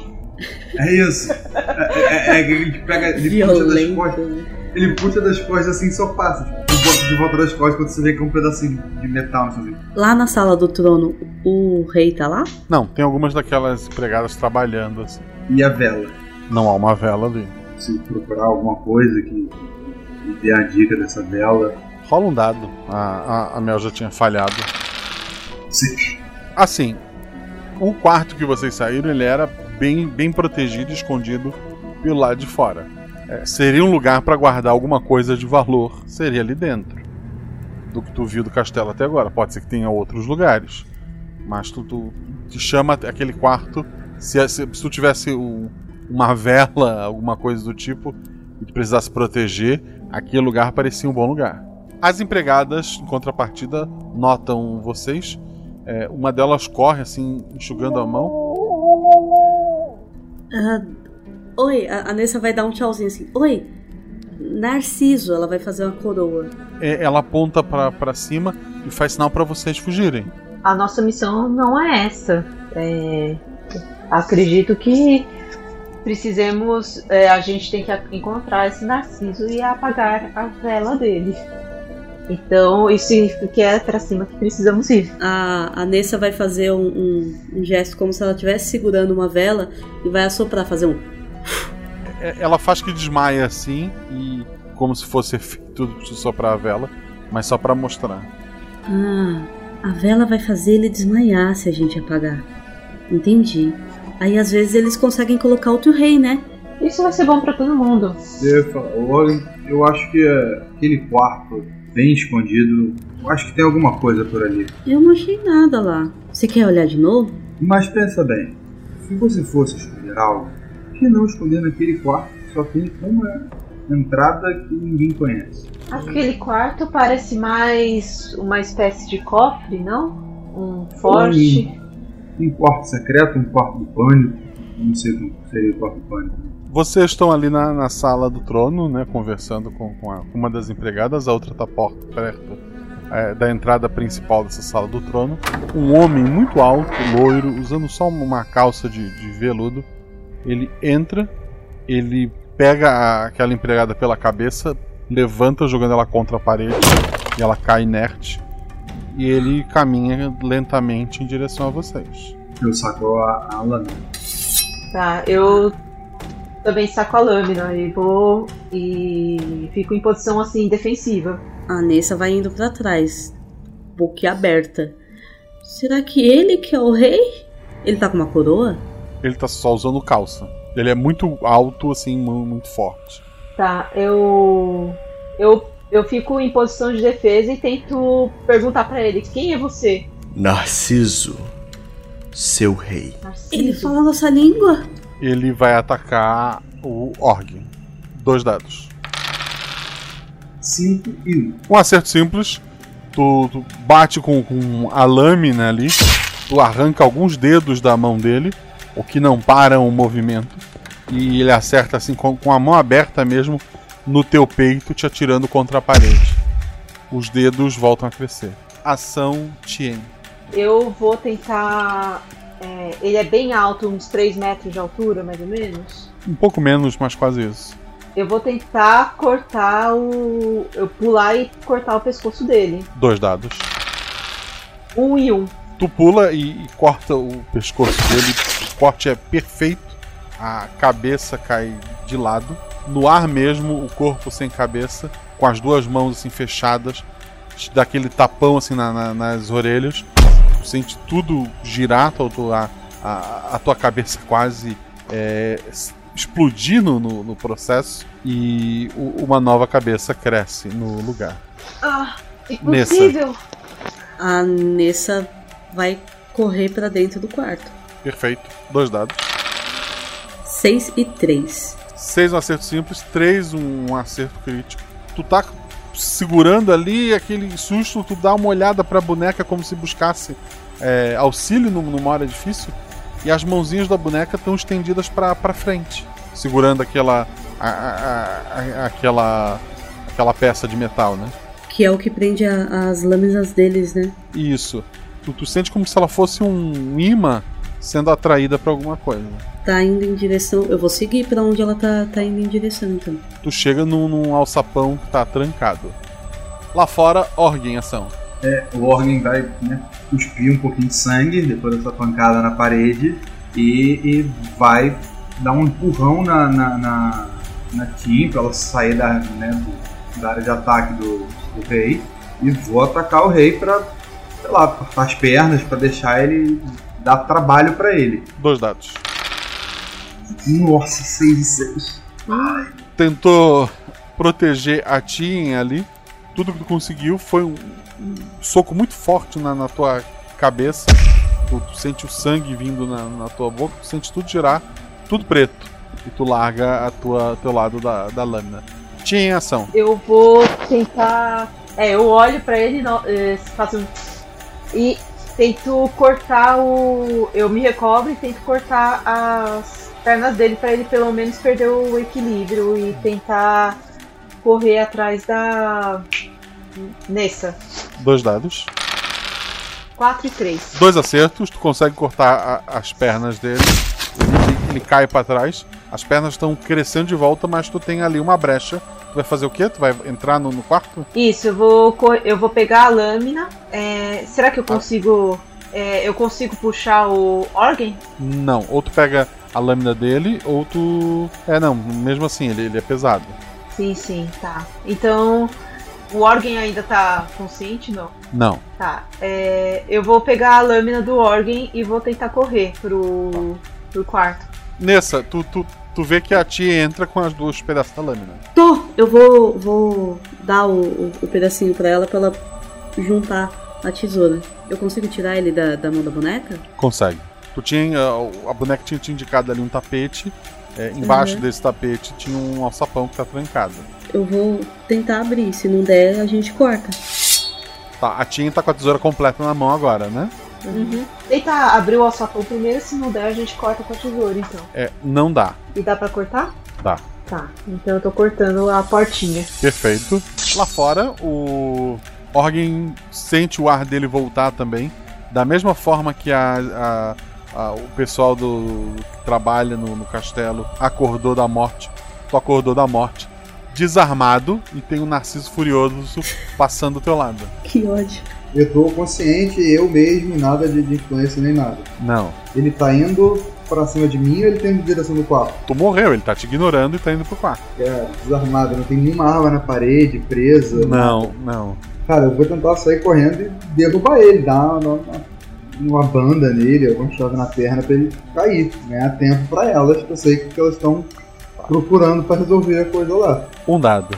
É isso. É, é, é que ele pega, ele puxa das costas. Ele puxa das costas assim e só passa. Tipo, de volta das costas quando você vê que é um pedacinho de metal, assim. Lá na sala do trono, o rei tá lá? Não, tem algumas daquelas empregadas trabalhando assim. E a vela? Não há uma vela ali. Se procurar alguma coisa que me dê a dica dessa vela. Rola um dado. A, a, a Mel já tinha falhado. Sim. Assim, o quarto que vocês saíram, ele era bem, bem protegido e escondido pelo lado de fora. É, seria um lugar para guardar alguma coisa de valor, seria ali dentro. Do que tu viu do castelo até agora. Pode ser que tenha outros lugares. Mas tu, tu te chama aquele quarto. Se, se, se tu tivesse um, uma vela, alguma coisa do tipo, e tu precisasse proteger, aquele lugar parecia um bom lugar. As empregadas, em contrapartida, notam vocês. É, uma delas corre assim, enxugando a mão. Ah, oi, a a Nessa vai dar um tchauzinho assim. Oi, Narciso, ela vai fazer uma coroa. É, ela aponta pra pra cima e faz sinal pra vocês fugirem. A nossa missão não é essa. É, acredito que precisemos. é, a gente tem que encontrar esse Narciso e apagar a vela dele. Então, isso significa que é pra cima que precisamos ir. A, a Nessa vai fazer um, um- um gesto como se ela estivesse segurando uma vela e vai assoprar, fazer um. É, ela faz que desmaia assim e como se fosse feito só pra vela, mas só pra mostrar. Ah, a vela vai fazer ele desmaiar se a gente apagar. Entendi. Aí às vezes eles conseguem colocar outro rei, né? Isso vai ser bom pra todo mundo. Olha, eu acho que é, aquele quarto bem escondido, eu acho que tem alguma coisa por ali. Eu não achei nada lá. Você quer olhar de novo? Mas pensa bem, se você fosse esconder algo, que não esconder naquele quarto que só tem uma entrada que ninguém conhece? Aquele quarto parece mais uma espécie de cofre, não? Um forte. Um quarto secreto, um quarto do pânico, não sei como seria o quarto do pânico. Vocês estão ali na, na sala do trono, né, conversando com, com a- uma das empregadas, a outra tá porta, perto é, da entrada principal dessa sala do trono. Um homem muito alto, loiro, usando só uma calça de, de veludo. Ele entra, ele pega a- aquela empregada pela cabeça, levanta jogando ela contra a parede e ela cai inerte. E ele caminha lentamente em direção a vocês. Eu saco a, a lâmina. Tá, eu também saco a lâmina e vou e fico em posição assim defensiva. A Nessa vai indo pra trás, boquiaberta. Será que ele que é o rei? Ele tá com uma coroa? Ele tá só usando calça. Ele é muito alto, assim, mu- muito forte. Tá, eu eu eu fico em posição de defesa e tento perguntar pra ele quem é você. Narciso, seu rei. Ele fala nossa língua? Ele vai atacar o Org. Dois dados. 5 e 1. Um acerto simples. Tu, tu bate com, com a lâmina ali. Tu arranca alguns dedos da mão dele, o que não para o movimento. E ele acerta assim com, com a mão aberta mesmo no teu peito, te atirando contra a parede. Os dedos voltam a crescer. Ação Tien. Eu vou tentar. é, ele é bem alto, uns 3 metros de altura, mais ou menos. Um pouco menos, mas quase isso. Eu vou tentar cortar o. Eu pular e cortar o pescoço dele. Dois dados. Um e um. Tu pula e, e corta o pescoço dele. O corte é perfeito. A cabeça cai de lado. No ar mesmo, o corpo sem cabeça, com as duas mãos assim fechadas, te dá aquele tapão assim na- na- nas orelhas. Tu sente tudo girar, tua- tua- a, a tua cabeça [LAUGHS] quase é, explodir no, no- no processo. E o- uma nova cabeça cresce no lugar. Ah, Nessa. impossível! A Nessa vai correr pra dentro do quarto. Perfeito. Dois dados. 6 e 3. 6 um acerto simples, 3 um acerto crítico. Tu tá segurando ali aquele susto, tu dá uma olhada pra boneca como se buscasse é, auxílio num- numa hora difícil. E as mãozinhas da boneca estão estendidas pra, pra frente, segurando aquela, a- a- a- aquela, aquela peça de metal, né? Que é o que prende as lâminas deles, né? Isso. Tu, tu sente como se ela fosse um imã sendo atraída pra alguma coisa. Tá indo em direção. Eu vou seguir pra onde ela tá, tá indo em direção, então. Tu chega num, num alçapão que tá trancado. Lá fora, Org ação. É, o Organ vai né, cuspir um pouquinho de sangue depois dessa pancada na parede e, e vai dar um empurrão na, na, na, na Tim pra ela sair da, né, do- da área de ataque do, do rei e vou atacar o rei pra, sei lá, cortar as pernas pra deixar ele dar trabalho pra ele. Dois dados. Nossa, 6 e 6. tentou proteger a Tien ali. Tudo que tu conseguiu foi um, um soco muito forte na, na tua cabeça. Tu, tu sente o sangue vindo na, na, tua boca, tu sente tudo girar, tudo preto. E tu larga a tua teu lado da, da lâmina. Tien em ação. Eu vou tentar. É, eu olho pra ele e faço um. E tento cortar o. Eu me recobro e tento cortar as pernas dele para ele pelo menos perder o equilíbrio e tentar correr atrás da. Nessa. Dois dados. 4 e 3. Dois acertos, tu consegue cortar a, as pernas dele. Ele, ele cai para trás. As pernas estão crescendo de volta, mas tu tem ali uma brecha. Tu vai fazer o quê? Tu vai entrar no, no quarto? Isso, eu vou, eu vou pegar a lâmina. É, será que eu consigo. É, eu consigo puxar o Organ? Não, ou tu pega a lâmina dele, ou tu. É, não, mesmo assim, ele, ele é pesado. Sim, sim, tá. Então, o Organ ainda tá consciente, não? Não. Tá. É, eu vou pegar a lâmina do Organ e vou tentar correr pro, pro quarto. Nessa, tu, tu, tu vê que a tia entra com as duas pedaços da lâmina. Tô! Eu vou, vou dar o, o, o pedacinho pra ela pra ela juntar a tesoura. Eu consigo tirar ele da, da mão da boneca? Consegue. Tu tinha. A boneca tinha te indicado ali um tapete. É, embaixo Uhum. desse tapete tinha um alçapão que tá trancado. Eu vou tentar abrir. Se não der, a gente corta. Tá, a Tia tá com a tesoura completa na mão agora, né? Uhum. Tenta abrir o alçapão primeiro, se não der, a gente corta com a tesoura, então. É, não dá. E dá pra cortar? Dá. Tá, então eu tô cortando a portinha. Perfeito. Lá fora, o Organ sente o ar dele voltar também. Da mesma forma que a, a- a- o pessoal do que trabalha no, no castelo acordou da morte. Tu acordou da morte. Desarmado e tem um Narciso Furioso passando do teu lado. Que ódio. Eu tô consciente, eu mesmo, nada de, de influência nem nada. Não. Ele tá indo pra cima de mim ou ele tá indo em direção do quarto? Tu morreu, ele tá te ignorando e tá indo pro quarto. É, desarmado, não tem nenhuma arma na parede, presa. Não, não. Cara, eu vou tentar sair correndo e derrubar ele, dar uma, uma, uma banda nele, alguma chave na perna pra ele cair. Ganhar tempo pra elas, que eu sei que elas estão procurando pra resolver a coisa lá. Um dado.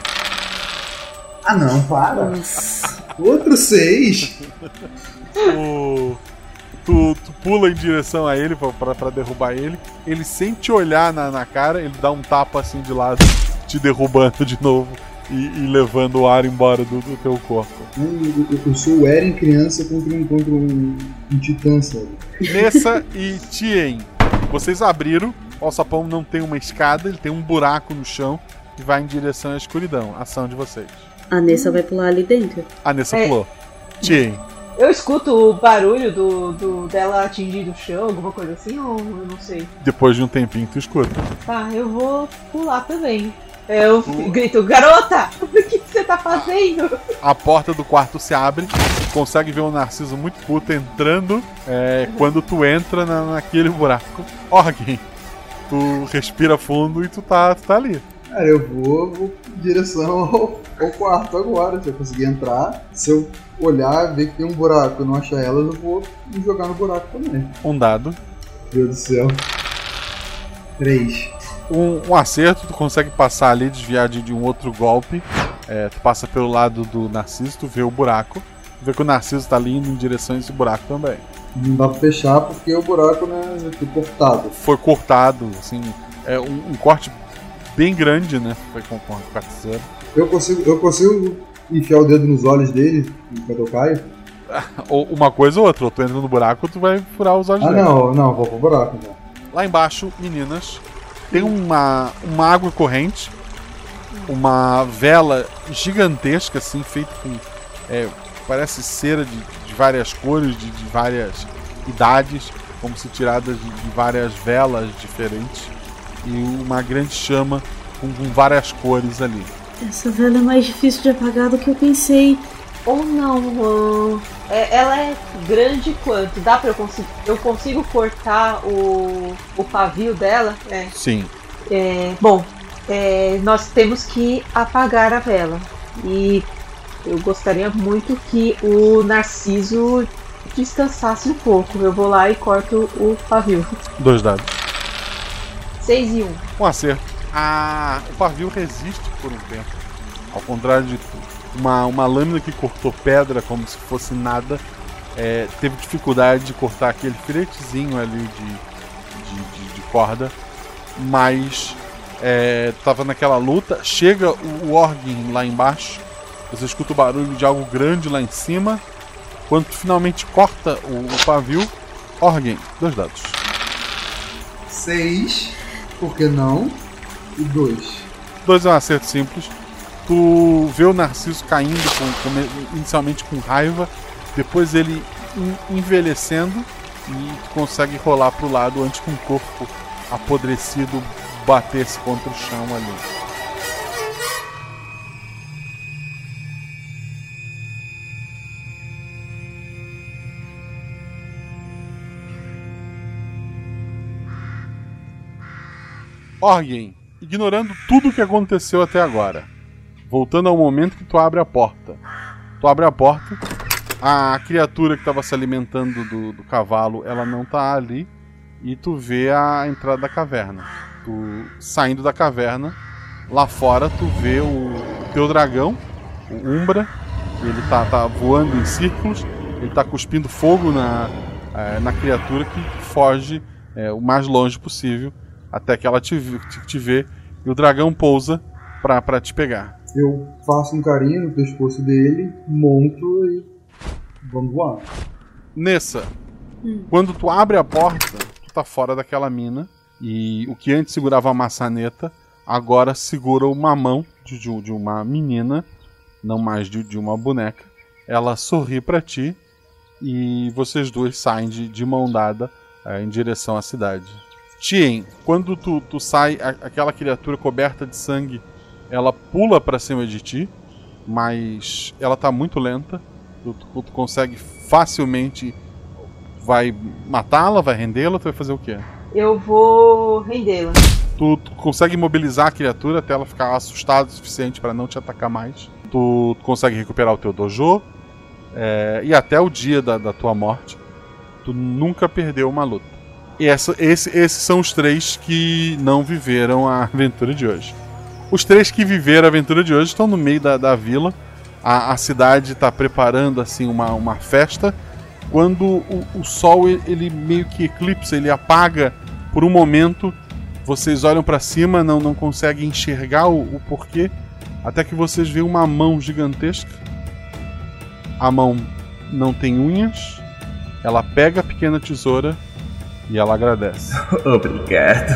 Ah não, para! Outro seis! O- Tu, tu pula em direção a ele pra derrubar ele. Ele sem te olhar na, na cara, ele dá um tapa assim de lado, te derrubando de novo e, e levando o ar embora do, do teu corpo. Eu, eu- eu sou o Eren criança contra um, contra um, um titã, sabe? Nessa e Tien, vocês abriram. O alçapão não tem uma escada, ele tem um buraco no chão e vai em direção à escuridão. Ação de vocês. A Nessa vai pular ali dentro. A Nessa É. pulou. Tien, Eu escuto o barulho do, do dela atingir o chão, alguma coisa assim, ou eu não sei. depois de um tempinho tu escuta. Tá, eu vou pular também. Eu grito, garota, [LAUGHS] o que você tá fazendo? A porta do quarto se abre, tu consegue ver o Narciso muito puto entrando é, quando tu entra na, naquele buraco. Orgem, tu respira fundo e tu tá, tu tá ali. Cara, eu vou, vou em direção ao, ao quarto agora. Se eu conseguir entrar, se eu olhar, ver que tem um buraco e não achar elas, eu vou me jogar no buraco também. Um dado. Meu Deus do céu. Três. Um, um acerto, tu consegue passar ali, desviar de, de um outro golpe. É, tu passa pelo lado do Narciso, tu vê o buraco. Tu vê que o Narciso tá ali indo em direção a esse buraco também. Não dá pra fechar porque o buraco, né, foi cortado. Foi cortado, assim, é um, um corte bem grande, né? Foi com, com a. Eu consigo, eu consigo enfiar o dedo nos olhos dele enquanto eu caio? Ou uma coisa ou outra, ou tu entra no buraco ou tu vai furar os olhos Ah, dele. não, não, vou pro buraco então. Lá embaixo, meninas, tem uma, uma água corrente, uma vela gigantesca, assim, feita com. é, parece cera de, de várias cores, de, de várias idades, como se tirada de, de várias velas diferentes. E uma grande chama com, com várias cores ali. Essa vela é mais difícil de apagar do que eu pensei. Ou não, é- ela é grande quanto? Dá pra eu conseguir. Eu consigo cortar o, o pavio dela? É. Sim. É, bom, é, nós temos que apagar a vela. E eu gostaria muito que o Narciso descansasse um pouco. Eu vou lá e corto o pavio. Dois dados. 6 e 1. Um. Um acerto. A... O pavio resiste por um tempo. Ao contrário de uma, uma lâmina que cortou pedra como se fosse nada, é, teve dificuldade de cortar aquele filetezinho ali de, de, de, de corda, mas estava é, naquela luta. Chega o, o Orgin lá embaixo, você escuta o barulho de algo grande lá em cima. Quando finalmente corta o, o pavio, Orgin, dois dados. Seis, por que não? E dois. Dois é um acerto simples. Tu vê o Narciso caindo com, com, inicialmente com raiva, depois ele envelhecendo e tu consegue rolar pro lado antes que um corpo apodrecido batesse contra o chão ali. Orgen, ignorando tudo o que aconteceu até agora, voltando ao momento que tu abre a porta. Tu abre a porta, a criatura que estava se alimentando do, do, cavalo, ela não tá ali, e tu vê a entrada da caverna. Tu saindo da caverna, lá fora tu vê o, teu dragão, o Umbra, ele tá, tá voando em círculos, ele tá cuspindo fogo na, é, na criatura que foge é, o mais longe possível até que ela te, te, te vê e o dragão pousa pra, pra te pegar. Eu faço um carinho no pescoço dele, monto e vamos voar. Nessa, hum. quando tu abre a porta, tu tá fora daquela mina e o que antes segurava a maçaneta agora segura uma mão de, de uma menina, não mais de, de uma boneca. Ela sorri para ti e vocês dois saem de, de mão dada é, em direção à cidade. Tien, quando tu, tu sai, a, aquela criatura coberta de sangue, ela pula para cima de ti, mas ela tá muito lenta. Tu, tu, tu consegue facilmente. Vai matá-la, vai rendê-la, tu vai fazer o quê? Eu vou rendê-la. Tu, tu, consegue mobilizar a criatura até ela ficar assustada o suficiente para não te atacar mais. Tu, consegue recuperar o teu dojo. É, e até o dia da, da tua morte, tu nunca perdeu uma luta. E essa, esse, esses são os três que não viveram a aventura de hoje. Os três que viveram a aventura de hoje estão no meio da, da vila. A, a cidade está preparando assim uma, uma festa. Quando o, o sol ele meio que eclipsa, ele apaga por um momento. Vocês olham para cima, não, não conseguem enxergar o, o porquê. Até que vocês veem uma mão gigantesca. A mão não tem unhas. Ela pega a pequena tesoura e ela agradece. [LAUGHS] Obrigado.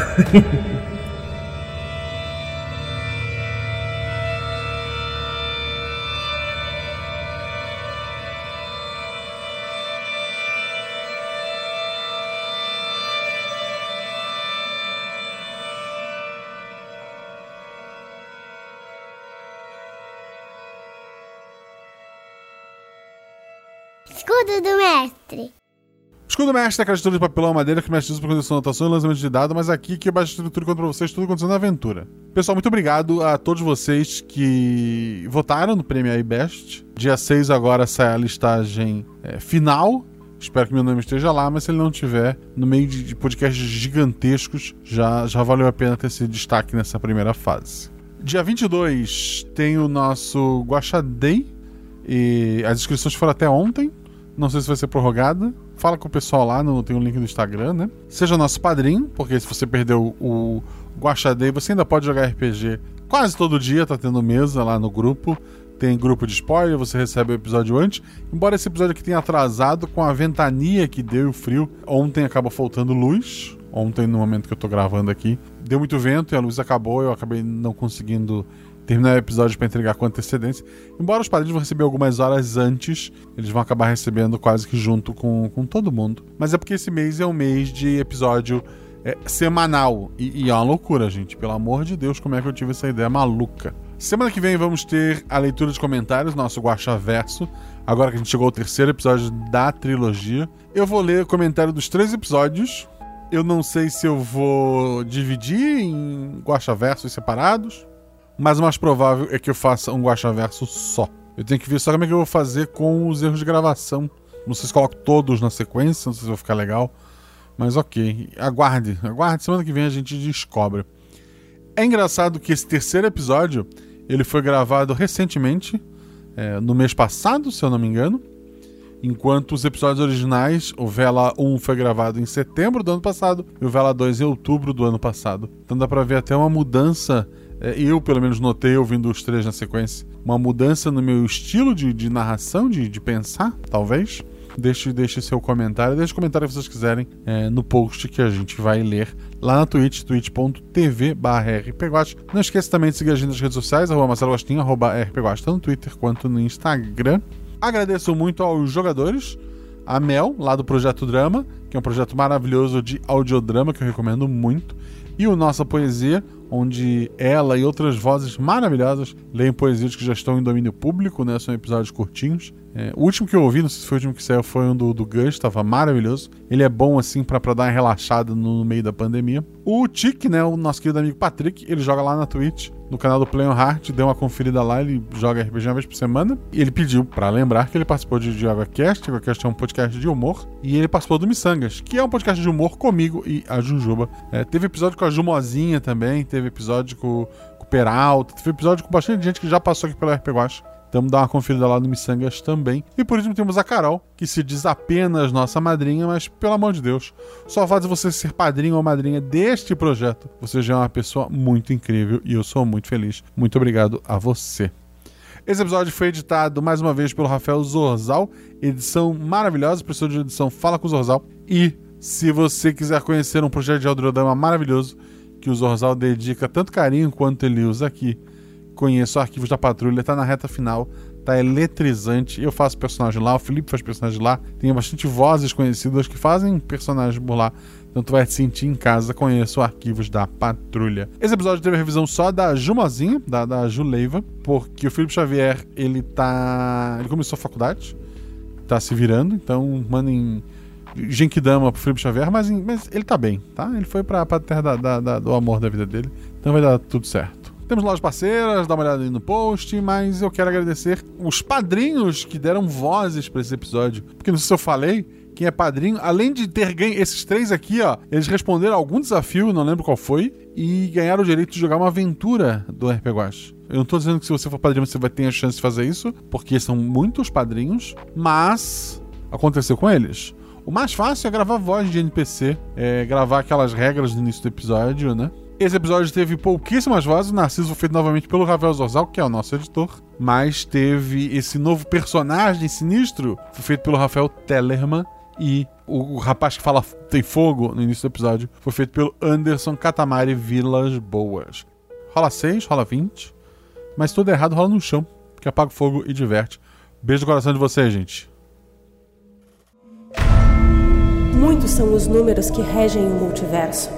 Escudo do mestre. Escudo mestre é aquela estrutura de papelão madeira que mestre usa para condição de anotação e lançamento de dados, mas aqui que eu baixo a estrutura contra vocês, tudo acontecendo na aventura. Pessoal, muito obrigado a todos vocês que votaram no Prêmio iBest. Dia 6 agora sai a listagem é, final. Espero que meu nome esteja lá, mas se ele não tiver, no meio de, podcasts gigantescos, já, já valeu a pena ter esse destaque nessa primeira fase. Dia 22 tem o nosso Guaxa Day. E as inscrições foram até ontem. Não sei se vai ser prorrogada fala com o pessoal lá, no, tem um link do Instagram, né? Seja nosso padrinho, porque se você perdeu o Guaxadei, você ainda pode jogar RPG quase todo dia, tá tendo mesa lá no grupo. Tem grupo de spoiler, você recebe o episódio antes. Embora esse episódio aqui tenha atrasado com a ventania que deu e o frio, ontem acaba faltando luz. Ontem, no momento que eu tô gravando aqui, deu muito vento e a luz acabou. Eu acabei não conseguindo terminar o episódio para entregar com antecedência. Embora os padrinhos vão receber algumas horas antes, eles vão acabar recebendo quase que junto com, com todo mundo. Mas é porque esse mês é um mês de episódio é, semanal. E, e é uma loucura, gente. Pelo amor de Deus, como é que eu tive essa ideia maluca? Semana que vem vamos ter a leitura de comentários, nosso Guacha Verso. Agora que a gente chegou ao terceiro episódio da trilogia. Eu vou ler o comentário dos três episódios. Eu não sei se eu vou dividir em Guacha Versos separados mas o mais provável é que eu faça um verso só. Eu tenho que ver só como é que eu vou fazer com os erros de gravação. Não sei se coloco todos na sequência, não sei se vai ficar legal. Mas ok. Aguarde, aguarde. Semana que vem a gente descobre. É engraçado que esse terceiro episódio ele foi gravado recentemente, é, no mês passado, se eu não me engano. Enquanto os episódios originais, o Vela 1 foi gravado em setembro do ano passado e o Vela 2 em outubro do ano passado. Então dá pra ver até uma mudança, eu pelo menos notei ouvindo os três na sequência, uma mudança no meu estilo de, de narração, de, de pensar, talvez. Deixe, deixe seu comentário, deixe o comentário que vocês quiserem é, no post que a gente vai ler lá na Twitch, twitch.tv rpguast. Não esqueça também de seguir a gente nas redes sociais, arroba Marcelo Agostinho, arroba rpguast, tanto no Twitter quanto no Instagram. Agradeço muito aos jogadores, a Mel, lá do Projeto Drama, que é um projeto maravilhoso de audiodrama que eu recomendo muito, e o Nossa Poesia, onde ela e outras vozes maravilhosas leem poesias que já estão em domínio público, né? São episódios curtinhos. É, o último que eu ouvi, não sei se foi o último que saiu, foi um do, do Gus, estava maravilhoso. Ele é bom, assim, para dar uma relaxada no, no, meio da pandemia. O Tic, né, o nosso querido amigo Patrick, ele joga lá na Twitch, no canal do Play on Heart, deu uma conferida lá, ele joga RPG uma vez por semana. E ele pediu para lembrar que ele participou de DiagoCast, DiagoCast é um podcast de humor, e ele participou do Missangas, que é um podcast de humor comigo e a Jujuba. É, teve episódio com a Jumozinha também, teve episódio com, com o Peralta, teve episódio com bastante gente que já passou aqui pelo RPG Watch. Então dá uma conferida lá no Missangas também. E por último temos a Carol, que se diz apenas nossa madrinha, mas pelo amor de Deus, só faz você ser padrinho ou madrinha deste projeto. Você já é uma pessoa muito incrível e eu sou muito feliz. Muito obrigado a você. Esse episódio foi editado mais uma vez pelo Rafael Zorzal, edição maravilhosa, professor de edição Fala com o Zorzal. E se você quiser conhecer um projeto de audiodrama maravilhoso que o Zorzal dedica tanto carinho quanto ele usa aqui, conheço Arquivos da Patrulha, tá na reta final, tá eletrizante. Eu faço personagem lá, o Felipe faz personagem lá, tem bastante vozes conhecidas que fazem personagens por lá. Então tu vai te sentir em casa, conheço Arquivos da Patrulha. Esse episódio teve a revisão só da Jumozinha, da, da Juleiva, porque o Felipe Xavier, ele tá. Ele começou a faculdade, tá se virando, então mandem. Genkidama pro Felipe Xavier, mas, mas ele tá bem, tá? Ele foi pra, pra terra da, da, da, do amor da vida dele, então vai dar tudo certo. Temos lojas parceiras, dá uma olhada aí no post, mas eu quero agradecer os padrinhos que deram vozes para esse episódio. Porque não sei se eu falei, quem é padrinho, além de ter ganho esses três aqui, ó, eles responderam algum desafio, não lembro qual foi, e ganharam o direito de jogar uma aventura do RPG Watch. Eu não tô dizendo que se você for padrinho você vai ter a chance de fazer isso, porque são muitos padrinhos, mas aconteceu com eles. O mais fácil é gravar voz de NPC, é gravar aquelas regras no início do episódio, né? Esse episódio teve pouquíssimas vozes. O Narciso foi feito novamente pelo Ravel Zorzal, que é o nosso editor. Mas teve esse novo personagem sinistro, foi feito pelo Rafael Tellerman. E o, o, rapaz que fala tem fogo no início do episódio foi feito pelo Anderson Catamari Vilas Boas. Rola 6, rola 20. Mas tudo errado rola no chão, que apaga o fogo e diverte. Beijo no coração de vocês, gente. Muitos são os números que regem o multiverso